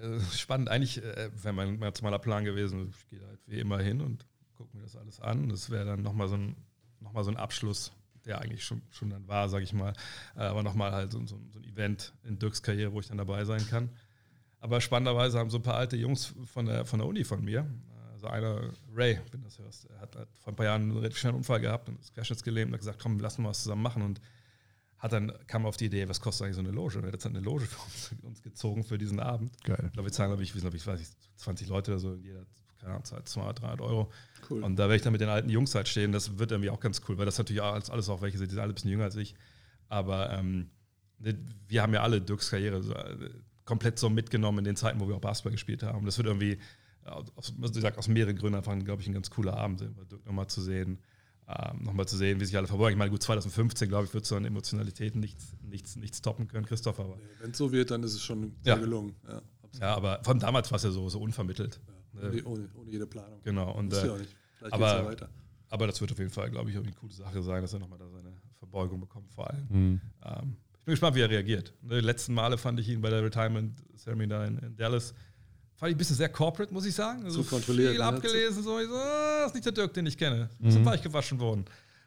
Äh, spannend, eigentlich äh, wäre mein nationaler Plan gewesen. Ich gehe halt wie immer hin und gucke mir das alles an. Das wäre dann nochmal so, ein, noch so ein Abschluss, der eigentlich schon, schon dann war, sage ich mal. Äh, aber nochmal halt so, so, so ein Event in Dirks Karriere, wo ich dann dabei sein kann. Aber spannenderweise haben so ein paar alte Jungs von der, von der Uni von mir, also einer, Ray, wenn du das hörst, hat, hat vor ein paar Jahren einen relativ schnellen Unfall gehabt und ist querschnittsgelähmt und hat gesagt, komm, lass uns was zusammen machen und hat dann kam auf die Idee, was kostet eigentlich so eine Loge? Und er hat jetzt eine Loge für uns, uns gezogen für diesen Abend. Geil. Ich glaube, wir zahlen, glaube ich, ich weiß nicht, 20 Leute oder so, jeder, keine Ahnung, zahlt 200, 300 Euro. Cool. Und da werde ich dann mit den alten Jungs halt stehen. Das wird irgendwie auch ganz cool, weil das natürlich alles, alles auch welche sind, die sind alle ein bisschen jünger als ich. Aber ähm, wir haben ja alle Dirks Karriere so, äh, komplett so mitgenommen in den Zeiten, wo wir auch Basketball gespielt haben. Das wird irgendwie, äh, aus, also ich sag, aus mehreren Gründen einfach, glaube ich, ein ganz cooler Abend, Dirk nochmal zu sehen. Ähm, nochmal zu sehen, wie sich alle verborgen. Ich meine, gut, 2015, glaube ich, wird so an Emotionalitäten nichts, nichts, nichts toppen können, Christoph. Aber Nee, Wenn es so wird, dann ist es schon sehr Ja. gelungen. Ja, ja, aber von damals war es ja so, so unvermittelt. Ja. Ohne, ohne, ohne jede Planung. Genau. Und, äh, aber- ja weiter. aber das wird auf jeden Fall, glaube ich, irgendwie eine coole Sache sein, dass er nochmal da seine Verbeugung bekommt, vor allem. Mhm. Ähm, ich bin gespannt, wie er reagiert. Die letzten Male fand ich ihn bei der Retirement Ceremony da in, in Dallas. Fand ich ein bisschen sehr corporate, muss ich sagen. Also Zu kontrolliert, Viel ne? abgelesen, so. Ich so, ah, das ist nicht der Dirk, den ich kenne. Mhm. Ist mhm. weich gewaschen worden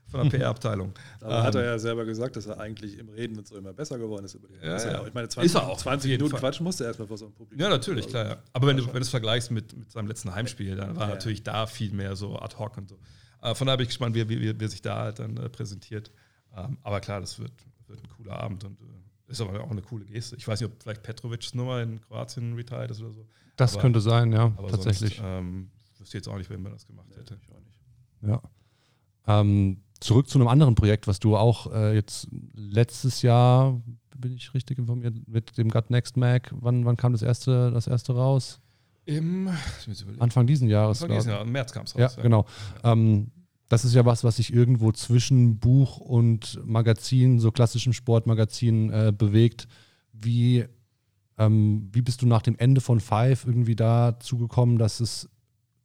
von der PR-Abteilung. Aber hat er Ähm, ja selber gesagt, dass er eigentlich im Reden und so immer besser geworden ist über die Ja, Ist er ja. auch. Ich meine, Ist 20, er auch, auf 20 jeden Minuten Fall. quatschen musste er erstmal vor so einem Publikum. Ja, natürlich, klar. Ja. Aber wenn du, wenn du es vergleichst mit, mit seinem letzten Heimspiel, dann war Ja. natürlich da viel mehr so ad hoc und so. Äh, von daher bin ich gespannt, wie, wie, wie, wie sich da halt dann äh, präsentiert. Ähm, aber klar, das wird, wird ein cooler Abend und äh, ist aber auch eine coole Geste. Ich weiß nicht, ob vielleicht Petrovic's Nummer in Kroatien retired ist oder so. Das Aber- könnte sein, ja, Aber tatsächlich. Sonst, ähm, wüsste jetzt auch nicht, wenn man das gemacht hätte. Ich auch nicht. Ja. Ähm, zurück zu einem anderen Projekt, was du auch äh, jetzt letztes Jahr, bin ich richtig informiert, mit dem Gut Next Mac, wann, wann kam das erste, das erste raus? Im. Anfang diesen Jahres. Anfang diesen ich. Jahr, im März kam es Ja, raus. genau. Ähm, das ist ja was, was sich irgendwo zwischen Buch und Magazin, so klassischem Sportmagazin, äh, bewegt. Wie, ähm, wie bist du nach dem Ende von Five irgendwie dazu gekommen, dass es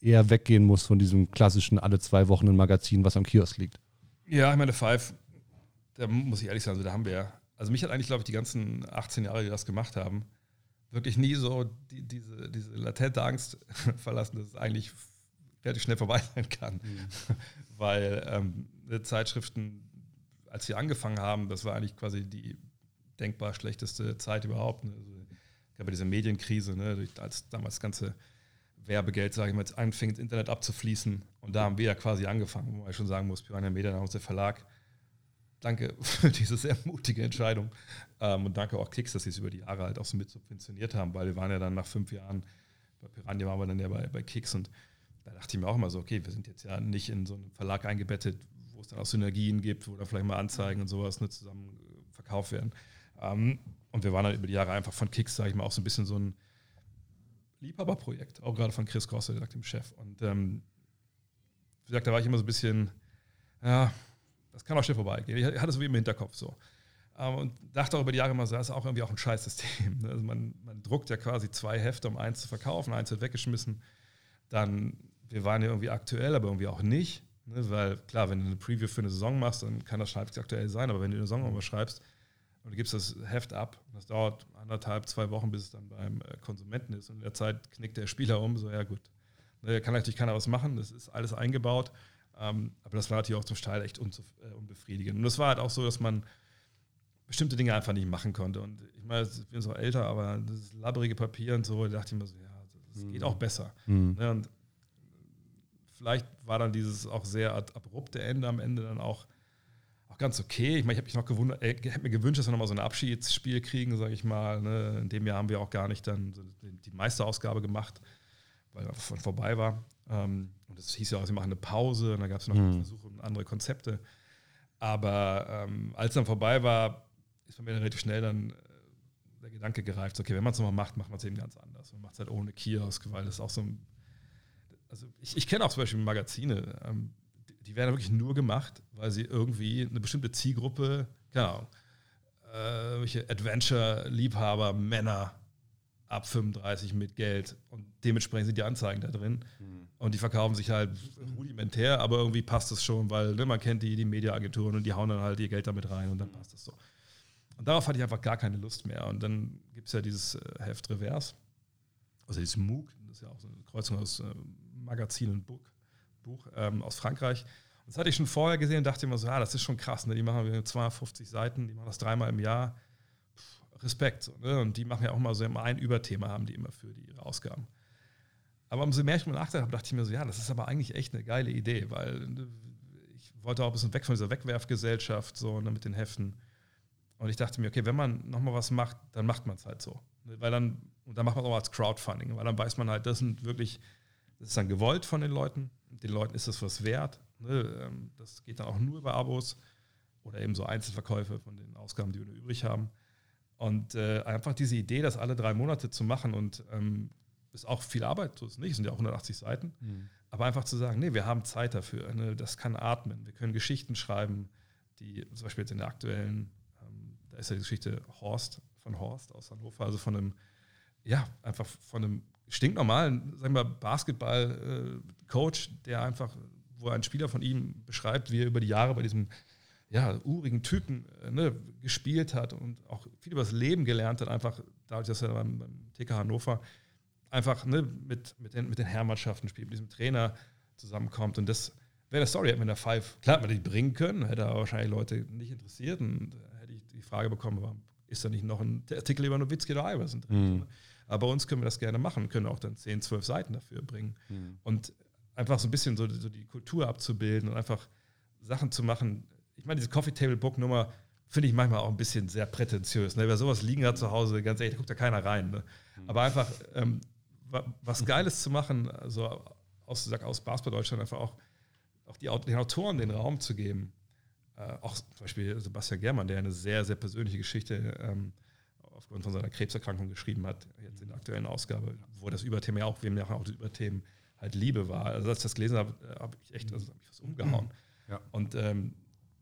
eher weggehen muss von diesem klassischen alle zwei Wochen ein Magazin, was am Kiosk liegt? Ja, ich meine, Five, da muss ich ehrlich sagen, also da haben wir ja, also mich hat eigentlich, glaube ich, die ganzen 18 Jahre, die das gemacht haben, wirklich nie so die, diese, diese latente Angst verlassen, dass es eigentlich relativ schnell vorbei sein kann. Weil ähm, die Zeitschriften, als sie angefangen haben, das war eigentlich quasi die denkbar schlechteste Zeit überhaupt. Ne? Also, gab ja diese Medienkrise, ne? als damals das ganze Werbegeld, sage ich mal, jetzt anfing, ins Internet abzufließen. Und da haben wir ja quasi angefangen, wo man schon sagen muss, Piranha Media, damals der Verlag. Danke für diese sehr mutige Entscheidung. Ähm, und danke auch Kicks, dass sie es über die Jahre halt auch so mit subventioniert haben, weil wir waren ja dann nach fünf Jahren, bei Piranha waren wir dann ja bei, bei Kicks und da dachte ich mir auch immer so, okay, wir sind jetzt ja nicht in so einen Verlag eingebettet, wo es dann auch Synergien gibt, wo dann vielleicht mal Anzeigen und sowas ne, zusammen äh, verkauft werden. Ähm, und wir waren dann über die Jahre einfach von Kicks, sage ich mal, auch so ein bisschen so ein Liebhaberprojekt, auch gerade von Chris Gosse, der sagt dem Chef. Und ähm, wie gesagt, da war ich immer so ein bisschen, ja, das kann auch schnell vorbeigehen. Ich hatte es so wie im Hinterkopf so. Ähm, und dachte auch über die Jahre immer, so, das ist auch irgendwie auch ein Scheißsystem. ne? Also man, man druckt ja quasi zwei Hefte, um eins zu verkaufen, eins wird weggeschmissen. Dann, wir waren ja irgendwie aktuell, aber irgendwie auch nicht. Ne? Weil klar, wenn du eine Preview für eine Saison machst, dann kann das halbwegs aktuell sein, aber wenn du eine Saison nochmal schreibst und du gibst das Heft ab, das dauert anderthalb, zwei Wochen, bis es dann beim äh, Konsumenten ist. Und in der Zeit knickt der Spieler um, so ja gut. Ne, Da kann natürlich keiner was machen, das ist alles eingebaut. Ähm, aber das war natürlich auch zum Teil echt äh, unbefriedigend. Und das war halt auch so, dass man bestimmte Dinge einfach nicht machen konnte. Und ich meine, ich bin so älter, aber das labbrige Papier und so, da dachte ich mir so, ja, das geht auch besser. Mhm. Ne, und vielleicht war dann dieses auch sehr abrupte Ende am Ende dann auch, auch ganz okay. Ich meine, ich habe mich noch gewundert, äh, hätte mir gewünscht, dass wir nochmal so ein Abschiedsspiel kriegen, sage ich mal. Ne? In dem Jahr haben wir auch gar nicht dann so die Meisterausgabe gemacht, weil er von vorbei war. Ähm, und das hieß ja auch, sie machen eine Pause und da gab es noch Mhm. Versuche und andere Konzepte. Aber ähm, als dann vorbei war, ist bei mir dann relativ schnell dann äh, der Gedanke gereift, okay, wenn man es nochmal macht, macht man es eben ganz anders. Man macht es halt ohne Kiosk, weil das auch so ein also ich, ich kenne auch zum Beispiel Magazine, ähm, die, die werden wirklich nur gemacht, weil sie irgendwie eine bestimmte Zielgruppe, keine Ahnung, äh, welche Adventure-Liebhaber, Männer ab 35 mit Geld und dementsprechend sind die Anzeigen da drin und die verkaufen sich halt rudimentär, aber irgendwie passt es schon, weil ne, man kennt die, die Mediaagenturen und die hauen dann halt ihr Geld damit rein und dann passt es so. Und darauf hatte ich einfach gar keine Lust mehr. Und dann gibt es ja dieses äh, Heft Reverse, also dieses MOOC, das ist ja auch so eine Kreuzung aus äh, Magazin und Buch, Buch ähm, aus Frankreich. Das hatte ich schon vorher gesehen und dachte immer so, ah, das ist schon krass, ne? die machen wir 250 Seiten, die machen das dreimal im Jahr. Pff, Respekt. So, ne? Und die machen ja auch mal so immer ein Überthema, haben die immer für die ihre Ausgaben. Aber umso mehr ich mir nachgedacht habe, dachte ich mir so, ja, das ist aber eigentlich echt eine geile Idee, weil ne, ich wollte auch ein bisschen weg von dieser Wegwerfgesellschaft, so ne, mit den Heften. Und ich dachte mir, okay, wenn man nochmal was macht, dann macht man es halt so. Weil dann, und dann macht man es auch als Crowdfunding, weil dann weiß man halt, das sind wirklich, das ist dann gewollt von den Leuten. Den Leuten ist das was wert. Ne? Ähm, das geht dann auch nur über Abos oder eben so Einzelverkäufe von den Ausgaben, die wir übrig haben. Und äh, einfach diese Idee, das alle drei Monate zu machen und ähm, ist auch viel Arbeit, so ist es nicht, es sind ja auch 180 Seiten. Mhm. Aber einfach zu sagen, nee, wir haben Zeit dafür, ne? das kann atmen, wir können Geschichten schreiben, die zum Beispiel jetzt in der aktuellen, ähm, da ist ja die Geschichte Horst von Horst aus Hannover, also von einem, ja, einfach von einem stinknormalen, sagen wir, Basketball-Coach, der einfach, wo ein Spieler von ihm beschreibt, wie er über die Jahre bei diesem ja, urigen Typen äh, ne, gespielt hat und auch viel über das Leben gelernt hat, einfach dadurch, dass er beim, beim TK Hannover einfach ne, mit, mit, den, mit den Herrmannschaften spielt, mit diesem Trainer zusammenkommt. Und das wäre eine Story, hätte man der Five, klar, hätte man die bringen können, hätte aber wahrscheinlich Leute nicht interessiert und hätte ich die Frage bekommen, warum ist da nicht noch ein Artikel über Nowitzki oder Iverson drin? Mhm. Aber bei uns können wir das gerne machen, können auch dann 10, 12 Seiten dafür bringen. Mhm. Und einfach so ein bisschen so, so, die Kultur abzubilden und einfach Sachen zu machen. Ich meine, diese Coffee Table Book Nummer finde ich manchmal auch ein bisschen sehr prätentiös. Ne? Wer sowas liegen hat zu Hause, ganz ehrlich, da guckt da keiner rein. Ne? Mhm. Aber einfach ähm, was Geiles zu machen, also aus, aus Basketball Deutschland einfach auch, auch die, den Autoren den Raum zu geben. Äh, auch zum Beispiel Sebastian Germann, der eine sehr, sehr persönliche Geschichte ähm, aufgrund von seiner Krebserkrankung geschrieben hat, jetzt in der aktuellen Ausgabe, wo das Überthema ja auch, wir haben ja auch die Überthemen halt Liebe war. Also als ich das gelesen habe, äh, habe ich echt, also habe ich was umgehauen. Ja. Und ähm,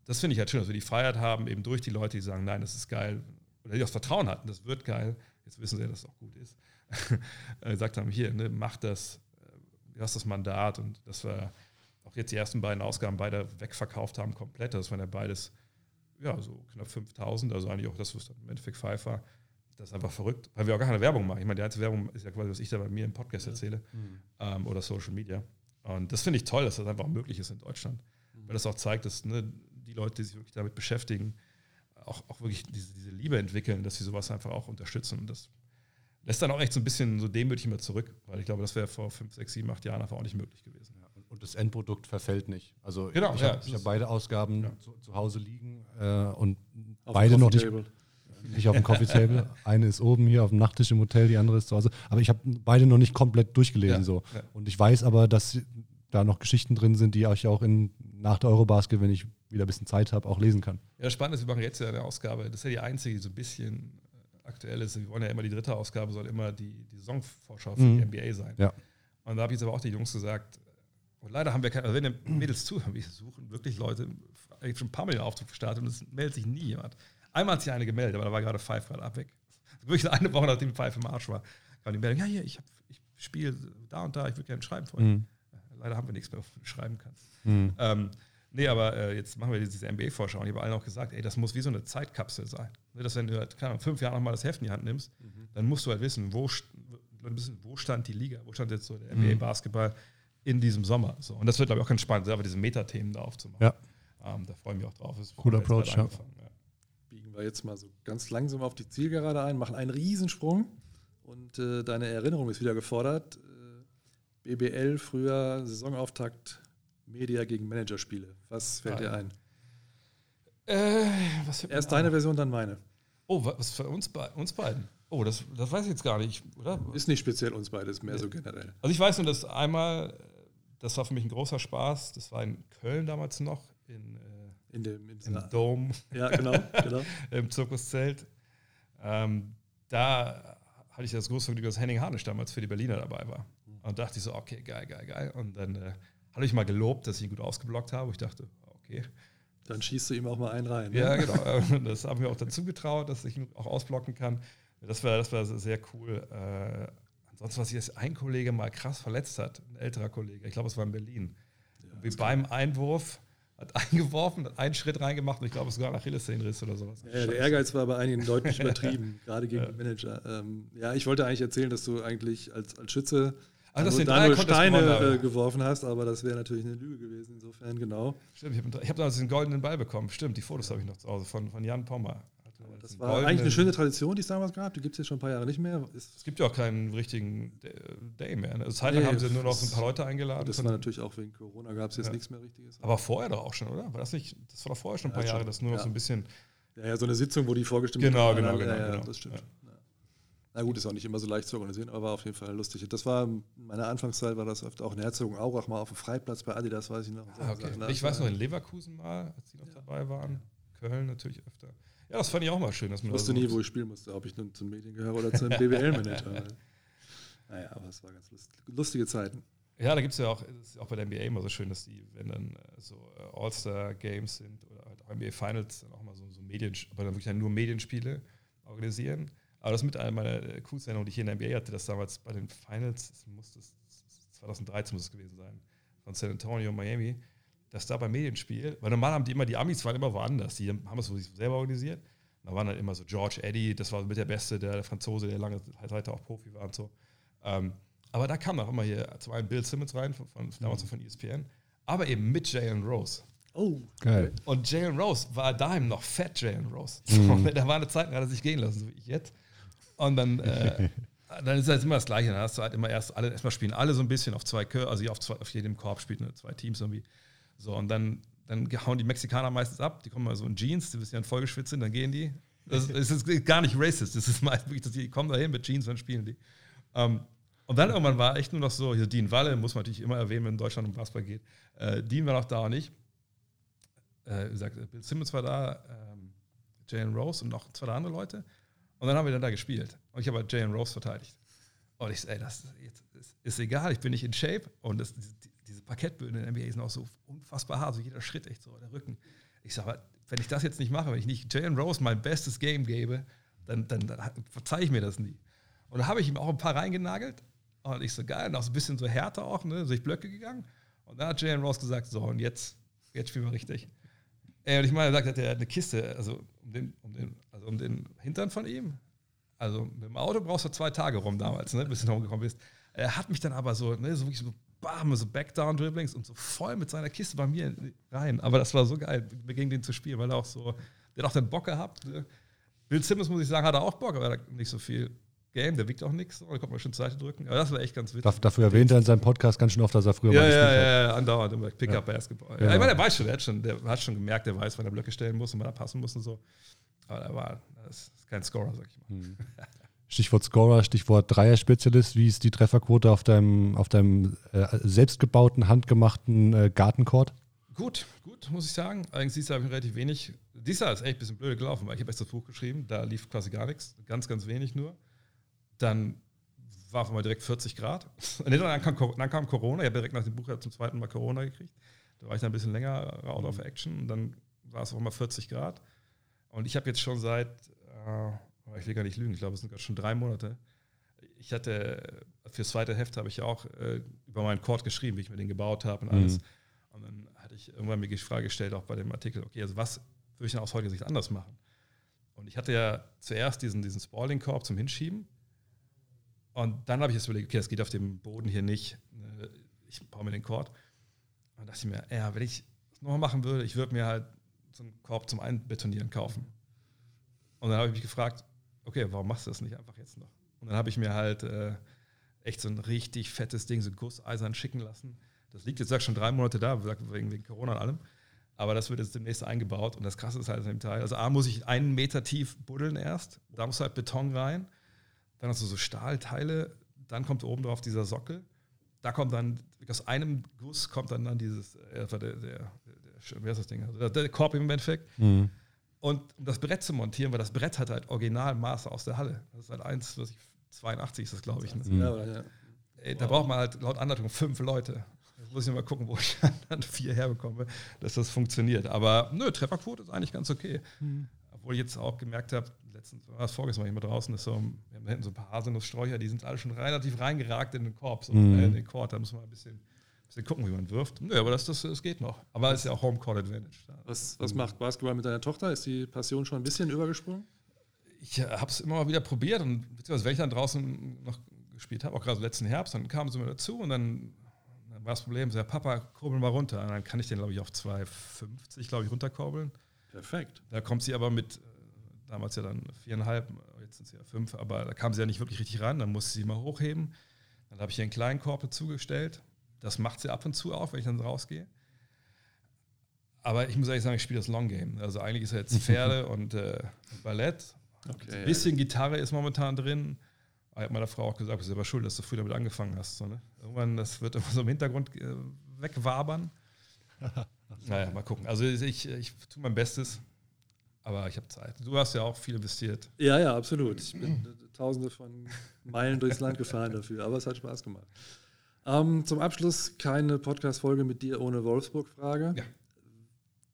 das finde ich halt schön, dass wir die Freiheit haben, eben durch die Leute, die sagen, nein, das ist geil, oder die auch Vertrauen hatten, das wird geil, jetzt wissen sie ja, dass es auch gut ist, äh, gesagt haben, hier, ne, mach das, du hast das Mandat und dass wir auch jetzt die ersten beiden Ausgaben beide wegverkauft haben, komplett. Das waren ja beides, ja, so knapp 5000, also eigentlich auch das, was dann im Endeffekt Five war. Das ist einfach verrückt, weil wir auch gar keine Werbung machen. Ich meine, die einzige Werbung ist ja quasi, was ich da bei mir im Podcast erzähle mhm. ähm, oder Social Media. Und das finde ich toll, dass das einfach auch möglich ist in Deutschland. Mhm. Weil das auch zeigt, dass ne, die Leute, die sich wirklich damit beschäftigen, auch, auch wirklich diese, diese Liebe entwickeln, dass sie sowas einfach auch unterstützen. Und das lässt dann auch echt so ein bisschen so demütig immer zurück, weil ich glaube, das wäre vor fünf, sechs, sieben, acht Jahren einfach auch nicht möglich gewesen. Ja, und das Endprodukt verfällt nicht. Also genau, ich ja, habe hab beide Ausgaben ja. zu, zu, Hause liegen äh, und auf beide noch nicht, nicht auf dem Coffee Table. Eine ist oben hier auf dem Nachttisch im Hotel, die andere ist zu Hause. Aber ich habe beide noch nicht komplett durchgelesen. so. Und ich weiß aber, dass da noch Geschichten drin sind, die ich auch in, nach der Eurobasket, wenn ich wieder ein bisschen Zeit habe, auch lesen kann. Ja, spannend ist, wir machen jetzt ja eine Ausgabe. Das ist ja die einzige, die so ein bisschen aktuell ist, wir wollen ja immer die dritte Ausgabe, soll immer die, die Saisonvorschau für mhm. die NBA sein. Ja. Und da habe ich jetzt aber auch die Jungs gesagt, und leider haben wir keine, also wenn die Mädels zuhören, wir suchen wirklich Leute, ich habe schon ein paar Mal den Auftrag gestartet und es meldet sich nie jemand. Einmal hat sich eine gemeldet, aber da war gerade Five gerade abweg. Wirklich eine Woche nachdem Five im Arsch war, kam die Meldung, ja, hier, ich, ich spiele da und da, ich würde gerne schreiben vorhin. Mhm. Leider haben wir nichts mehr, was du schreiben kannst. Mhm. Ähm, Nee, aber äh, jetzt machen wir diese NBA-Vorschau und ich habe allen auch gesagt, ey, das muss wie so eine Zeitkapsel sein. Ne, dass wenn du halt, keine Ahnung, fünf Jahre nochmal das Heft in die Hand nimmst, mhm. dann musst du halt wissen, wo, wo stand die Liga, wo stand jetzt so der NBA-Basketball in diesem Sommer. So. Und das wird, glaube ich, auch ganz spannend, aber diese Metathemen da aufzumachen. Ja. Ähm, da freue ich mich auch drauf. Cooler Approach, ja. ja. Wir jetzt mal so ganz langsam auf die Zielgerade ein, machen einen Riesensprung und äh, deine Erinnerung ist wieder gefordert. Äh, BBL, früher Saisonauftakt Media gegen Manager-Spiele. Was fällt ah, dir ein? Äh, Erst deine Version, dann meine. Oh, was für uns, be uns beiden? Oh, das, das weiß ich jetzt gar nicht, oder? Ist nicht speziell uns beide, ist mehr nee. so generell. Also ich weiß nur, dass einmal, das war für mich ein großer Spaß, das war in Köln damals noch, in, äh, in dem in im Dome. Ja, genau, genau. Im Zirkuszelt. Ähm, da hatte ich das große Vergnügen, dass Henning Harnisch damals für die Berliner dabei war. Und dachte ich so, okay, geil, geil, geil. Und dann äh, hatte ich mal gelobt, dass ich ihn gut ausgeblockt habe. Ich dachte, okay. Dann schießt du ihm auch mal einen rein. Ne? Ja, genau. Das haben wir auch dazu getraut, dass ich ihn auch ausblocken kann. Das war, das war sehr cool. Äh, ansonsten, was sich ein Kollege mal krass verletzt hat, ein älterer Kollege, ich glaube, es war in Berlin. Ja, Wie beim Einwurf hat eingeworfen, hat einen Schritt reingemacht und ich glaube, es sogar nach Achillessehnenriss oder sowas. Ja, der Ehrgeiz war bei einigen deutlich übertrieben, gerade gegen ja. den Manager. Ähm, ja, ich wollte eigentlich erzählen, dass du eigentlich als, als Schütze du da nur Steine äh, geworfen hast, aber das wäre natürlich eine Lüge gewesen, insofern, genau. Stimmt, ich habe hab damals den goldenen Ball bekommen. Stimmt, die Fotos habe ich noch zu Hause von, von Jan Pommer. Das war eigentlich eine schöne Tradition, die es damals gab. Die gibt es jetzt schon ein paar Jahre nicht mehr. es gibt ja auch keinen richtigen Day mehr. Ne? Also Zeitlang nee, haben sie nur noch ein paar Leute eingeladen. Das war natürlich auch wegen Corona, gab es jetzt ja. nichts mehr Richtiges. Aber vorher doch auch schon, oder? War das nicht, das war doch vorher schon ein paar ja, Jahre, dass nur noch so ein bisschen Ja, ja, so eine Sitzung, wo die vorgestimmt Genau, haben. genau, genau, ja, genau. Das stimmt. Na gut, ist auch nicht immer so leicht zu organisieren, aber war auf jeden Fall lustig. Das war in meiner Anfangszeit, war das oft auch in Herzogenaurach mal auf dem Freiplatz bei Adidas, weiß ich noch. Ah, okay. Ich weiß noch in Leverkusen mal, als die noch dabei waren. Köln natürlich öfter. Ja, das fand ich auch mal schön, dass man Ich wusste nie, wo ich spielen musste, ob ich nun zum Medien gehöre oder zum BWL-Manager. naja, aber es war ganz lust lustige Zeiten. Ja, da gibt es ja auch, ist auch bei der NBA immer so schön, dass die, wenn dann äh, so äh, All-Star-Games sind oder halt NBA Finals, dann auch mal so, so Medien, aber dann wirklich dann nur Medienspiele organisieren. Aber das ist mit einer meiner äh, coolsten Erinnerungen, die ich hier in der NBA hatte, dass damals bei den Finals, das muss das, 2013 muss es gewesen sein, von San Antonio, Miami, dass da beim Medienspiel, weil normal haben die immer, die Amis waren immer woanders, die haben es sich selber organisiert. Da waren dann immer so George Eddy, das war mit der Beste, der, der Franzose, der lange Zeit auch Profi war und so. Ähm, aber da kam auch immer hier zum einen Bill Simmons rein, von, von, damals von ESPN, aber eben mit Jalen Rose. Oh, Geil. Und Jalen Rose war daheim noch fett, Jalen Rose. Mhm. So, da war eine Zeit, da hat er sich gehen lassen, so wie ich jetzt. Und dann, äh, dann ist halt immer das Gleiche. Dann hast du halt immer erst alle, erstmal spielen alle so ein bisschen auf zwei Kör, also auf, zwei, auf jedem Korb spielen zwei Teams irgendwie. So, und dann, dann hauen die Mexikaner meistens ab, die kommen mal so in Jeans, die wissen ja voll geschwitzt sind, dann gehen die. Das, das ist gar nicht racist, das ist meist wirklich, dass die kommen dahin mit Jeans, dann spielen die. Ähm, und dann irgendwann war echt nur noch so, hier Dean Walle, muss man natürlich immer erwähnen, wenn in Deutschland um Basketball geht. Äh, Dean war noch da und ich. Äh, wie gesagt, Bill Simmons war da, ähm, Jalen Rose und noch zwei andere Leute. Und dann haben wir dann da gespielt. Und ich habe halt Jalen Rose verteidigt. Und ich so, ey, das jetzt, ist, ist egal, ich bin nicht in Shape. Und das, diese Parkettböden in der NBA sind auch so unfassbar hart, so jeder Schritt echt so, der Rücken. Ich sage, wenn ich das jetzt nicht mache, wenn ich nicht Jalen Rose mein bestes Game gebe, dann, dann, dann verzeihe ich mir das nie. Und da habe ich ihm auch ein paar reingenagelt. Und ich so, geil, noch so ein bisschen so härter auch, ne, durch Blöcke gegangen. Und dann hat Jalen Rose gesagt, so, und jetzt, jetzt spielen wir richtig. Und ich meine, er sagt, er hat eine Kiste, also um den, um den, also um den Hintern von ihm. Also mit dem Auto brauchst du zwei Tage rum damals, ne, bis du rumgekommen bist. Er hat mich dann aber so, ne, so wirklich so, bam, so Backdown-Dribblings und so voll mit seiner Kiste bei mir rein. Aber das war so geil, gegen den zu spielen, weil er auch so, der hat auch den Bock gehabt. Ne. Bill Simmons, muss ich sagen, hat er auch Bock, aber er hat nicht so viel Game, der wiegt auch nichts, da konnte man schon Seite drücken. Aber das war echt ganz witzig. Daf- Dafür erwähnt er in seinem Podcast ganz schön oft, dass er früher Ja, mal ja, gespielt hat. ja, ja, andauernd immer Pickup Basketball. Ja. Ja. Ich meine, der weiß schon, der hat schon, der hat schon gemerkt, der weiß, wann er Blöcke stellen muss und wann er passen muss und so. Aber er war, das ist kein Scorer, sag ich mal. Stichwort Scorer, Stichwort Dreier-Spezialist. Wie ist die Trefferquote auf deinem, auf deinem äh, selbstgebauten, handgemachten äh, Gartencourt? Gut, gut, muss ich sagen. Allerdings dieses Jahr habe ich relativ wenig. Dieses Jahr ist echt ein bisschen blöd gelaufen, weil ich habe erst das Buch geschrieben, da lief quasi gar nichts, ganz, ganz wenig nur. Dann war auf einmal direkt 40 Grad. Und dann kam, dann kam Corona, ich habe direkt nach dem Buch zum zweiten Mal Corona gekriegt. Da war ich dann ein bisschen länger out of action und dann war es auf einmal 40 Grad. Und ich habe jetzt schon seit, äh, ich will gar nicht lügen, ich glaube, es sind gerade schon drei Monate. Ich hatte, fürs zweite Heft habe ich ja auch äh, über meinen Court geschrieben, wie ich mir den gebaut habe und alles. Mhm. Und dann hatte ich irgendwann mir die Frage gestellt, auch bei dem Artikel, okay, also was würde ich denn aus heutiger Sicht anders machen? Und ich hatte ja zuerst diesen, diesen Spalding-Korb zum Hinschieben. Und dann habe ich jetzt überlegt, okay, das geht auf dem Boden hier nicht. Äh, Ich baue mir den Korb. Und dann dachte ich mir, ja, wenn ich das nochmal machen würde, ich würde mir halt so einen Korb zum Einbetonieren kaufen. Und dann habe ich mich gefragt, okay, warum machst du das nicht einfach jetzt noch? Und dann habe ich mir halt äh, echt so ein richtig fettes Ding, so Gusseisern schicken lassen. Das liegt jetzt sag, schon drei Monate da, wegen, wegen Corona und allem. Aber das wird jetzt demnächst eingebaut. Und das Krasse ist halt an dem Teil. Also A muss ich einen Meter tief buddeln erst. Da muss halt Beton rein. Dann hast du so Stahlteile. Dann kommt oben drauf dieser Sockel. Da kommt dann, aus einem Guss kommt dann, dann dieses, äh, der, der, der, wer ist das Ding? Also der, der Korb im Endeffekt. Mhm. Und um das Brett zu montieren, weil das Brett hat halt Originalmaße aus der Halle. Das ist halt 1, was ich, 82 ist das, glaube ich. Ne? Mhm. Ja, ja. Ey, da braucht man halt laut Anleitung fünf Leute. Jetzt muss ich mal gucken, wo ich dann vier herbekomme, dass das funktioniert. Aber nö, Trefferquote ist eigentlich ganz okay. Obwohl ich jetzt auch gemerkt habe, letztens war es vorgestern war ich mal draußen, ist so, wir haben da hinten so ein paar Haselnusssträucher, die sind alle schon relativ reingeragt in den Korb, so Mhm. äh, in den Court. Da muss man ein bisschen, bisschen gucken, wie man wirft. Nö, aber das, das, das geht noch. Aber es ist ja auch Home Court Advantage. Was, was macht Basketball mit deiner Tochter? Ist die Passion schon ein bisschen übergesprungen? ich habe es immer mal wieder probiert und beziehungsweise wenn ich dann draußen noch gespielt habe, auch gerade letzten Herbst, dann kamen sie mir dazu und dann, dann war das Problem, so, ja, Papa, kurbel mal runter. Und dann kann ich den, glaube ich, auf 2,50, glaube ich, runterkurbeln. Perfekt. Da kommt sie aber mit, äh, damals ja dann viereinhalb, jetzt sind sie ja fünf, aber da kam sie ja nicht wirklich richtig ran, dann musste sie mal hochheben. Dann habe ich ihr einen kleinen Korb dazugestellt. Das macht sie ab und zu auf, wenn ich dann rausgehe. Aber ich muss ehrlich sagen, ich spiele das Long Game. Also eigentlich ist ja jetzt Pferde und äh, Ballett. Okay. Ein bisschen Gitarre ist momentan drin. Ich habe meiner Frau auch gesagt, du bist selber schuld, dass du früh damit angefangen hast. So, ne? Irgendwann, das wird immer so im Hintergrund äh, wegwabern. naja, mal gucken. Also ich, ich tue mein Bestes, aber ich habe Zeit. Du hast ja auch viel investiert. Ja, ja, absolut. Ich bin äh, tausende von Meilen durchs Land gefahren dafür, aber es hat Spaß gemacht. Ähm, zum Abschluss keine Podcast-Folge mit dir ohne Wolfsburg-Frage. Ja.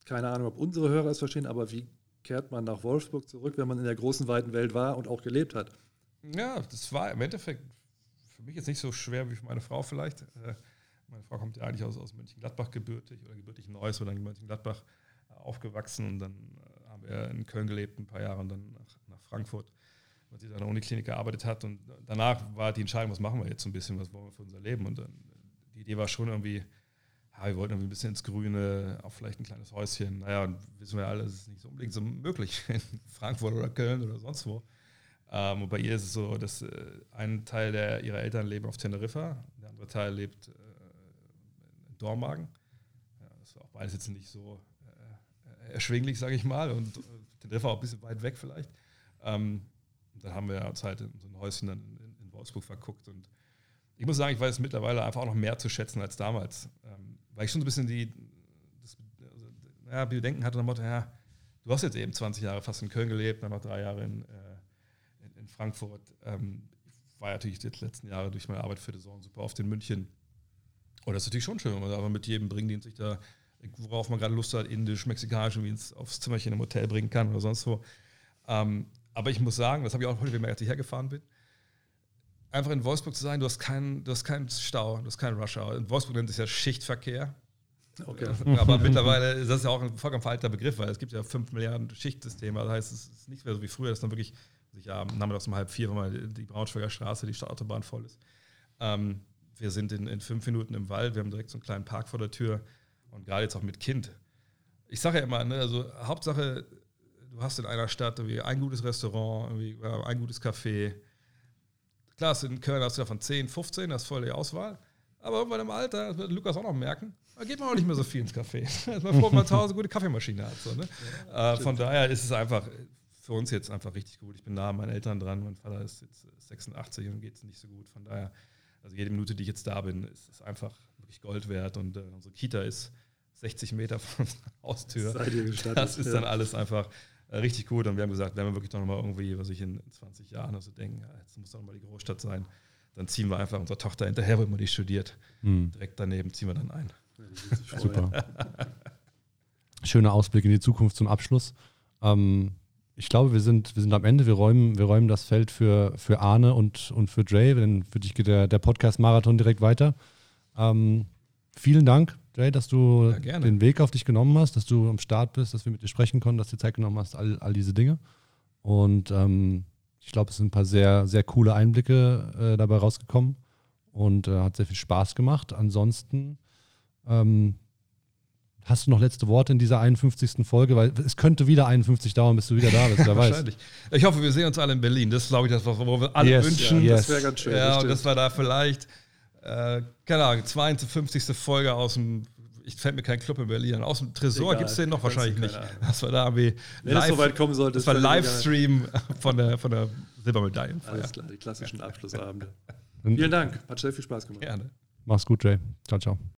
Keine Ahnung, ob unsere Hörer es verstehen, aber wie kehrt man nach Wolfsburg zurück, wenn man in der großen, weiten Welt war und auch gelebt hat? Ja, das war im Endeffekt für mich jetzt nicht so schwer wie für meine Frau vielleicht. Äh, meine Frau kommt ja eigentlich aus, aus Mönchengladbach gebürtig oder gebürtig Neuss oder in Mönchengladbach äh, aufgewachsen und dann äh, haben wir in Köln gelebt ein paar Jahre und dann nach, nach Frankfurt, weil sie an der Uniklinik gearbeitet hat und danach war die Entscheidung, was machen wir jetzt so ein bisschen, was wollen wir für unser Leben und dann die Idee war schon irgendwie, ja, wir wollten irgendwie ein bisschen ins Grüne, auch vielleicht ein kleines Häuschen. Naja, wissen wir alle, es ist nicht so unbedingt so möglich in Frankfurt oder Köln oder sonst wo. Ähm, und bei ihr ist es so, dass äh, ein Teil der, ihrer Eltern leben auf Teneriffa, der andere Teil lebt äh, in Dormagen. Ja, das war auch beides jetzt nicht so äh, erschwinglich, sage ich mal. Und äh, Teneriffa auch ein bisschen weit weg vielleicht. Ähm, dann haben wir uns halt in so ein Häuschen dann in, in Wolfsburg verguckt. Und ich muss sagen, ich weiß mittlerweile einfach auch noch mehr zu schätzen als damals. Ähm, weil ich schon so ein bisschen die, das, also, ja, Bedenken hatte, dem Motto, ja, du hast jetzt eben 20 Jahre fast in Köln gelebt, dann noch drei Jahre in, äh, in, in Frankfurt. Ähm, ich war natürlich die letzten Jahre durch meine Arbeit für die Saison super oft in München. Und das ist natürlich schon schön, wenn man aber mit jedem Bringdienst sich da, worauf man gerade Lust hat, indisch, mexikanisch, wie ins, aufs Zimmerchen im Hotel bringen kann oder sonst wo. Ähm, aber ich muss sagen, das habe ich auch heute gemerkt, als ich hergefahren bin, einfach in Wolfsburg zu sein, du hast keinen, du hast keinen Stau, du hast keinen Rush Hour. In Wolfsburg nennt es ja Schichtverkehr. Okay. Aber mittlerweile ist das ja auch ein vollkommen veralteter Begriff, weil es gibt ja 5 Milliarden Schichtsysteme. Das heißt, es ist nicht mehr so wie früher, dass dann wirklich sich ja, nachmittags um halb vier, wenn mal die Braunschweiger Straße, die Stadtautobahn voll ist. Ähm, wir sind in, in fünf Minuten im Wald, wir haben direkt so einen kleinen Park vor der Tür und gerade jetzt auch mit Kind. Ich sage ja immer, ne, also Hauptsache, du hast in einer Stadt irgendwie ein gutes Restaurant, irgendwie ein gutes Café. Klar, in Köln hast du davon 10, 15, das ist voll die Auswahl. Aber irgendwann im Alter, das wird Lukas auch noch merken, da geht man auch nicht mehr so viel ins Café. man froh, wenn man zu Hause eine gute Kaffeemaschine hat. So, ne? äh, von daher ist es einfach für uns jetzt einfach richtig gut. Ich bin nah an meinen Eltern dran. Mein Vater ist jetzt 86 und geht es nicht so gut. Von daher, also jede Minute, die ich jetzt da bin, ist, ist einfach wirklich Gold wert. Und äh, unsere Kita ist 60 Meter von unserer Haustür. Das ist ja. dann alles einfach äh, richtig gut. Und wir haben gesagt, wenn wir wirklich doch nochmal irgendwie, was ich in 20 Jahren also denken, ja, jetzt muss doch nochmal die Großstadt sein, dann ziehen wir einfach unserer Tochter hinterher, wo immer die studiert. Hm. Direkt daneben ziehen wir dann ein. Ja. Super. Schöner Ausblick in die Zukunft zum Abschluss. Ähm, ich glaube, wir sind, wir sind am Ende. Wir räumen, wir räumen das Feld für, für Arne und, und für Dre. Denn für dich geht der, der Podcast-Marathon direkt weiter. Ähm, vielen Dank, Dre, dass du Ja, den Weg auf dich genommen hast, dass du am Start bist, dass wir mit dir sprechen konnten, dass du dir Zeit genommen hast, all, all diese Dinge. Und ähm, ich glaube, es sind ein paar sehr, sehr coole Einblicke äh, dabei rausgekommen und äh, hat sehr viel Spaß gemacht. Ansonsten ähm, hast du noch letzte Worte in dieser 51. Folge, weil es könnte wieder 51 dauern, bis du wieder da bist, wer weiß. Wahrscheinlich. Ich hoffe, wir sehen uns alle in Berlin. Das ist, glaube ich, das, was wir alle Yes, wünschen. ja, Das wäre ganz schön. Ja, das und dass wir da vielleicht, äh, keine Ahnung, 52. Folge aus dem, ich fällt mir kein Club in Berlin an, aus dem Tresor gibt es den noch wahrscheinlich nicht. Dass wir da irgendwie Wenn es soweit kommen sollte, das war. Livestream von der, von der Silbermedaillenfeier. Alles klar, die klassischen Abschlussabende. Vielen Dank, hat sehr viel Spaß gemacht. Gerne. Mach's gut, Jay. Ciao, ciao.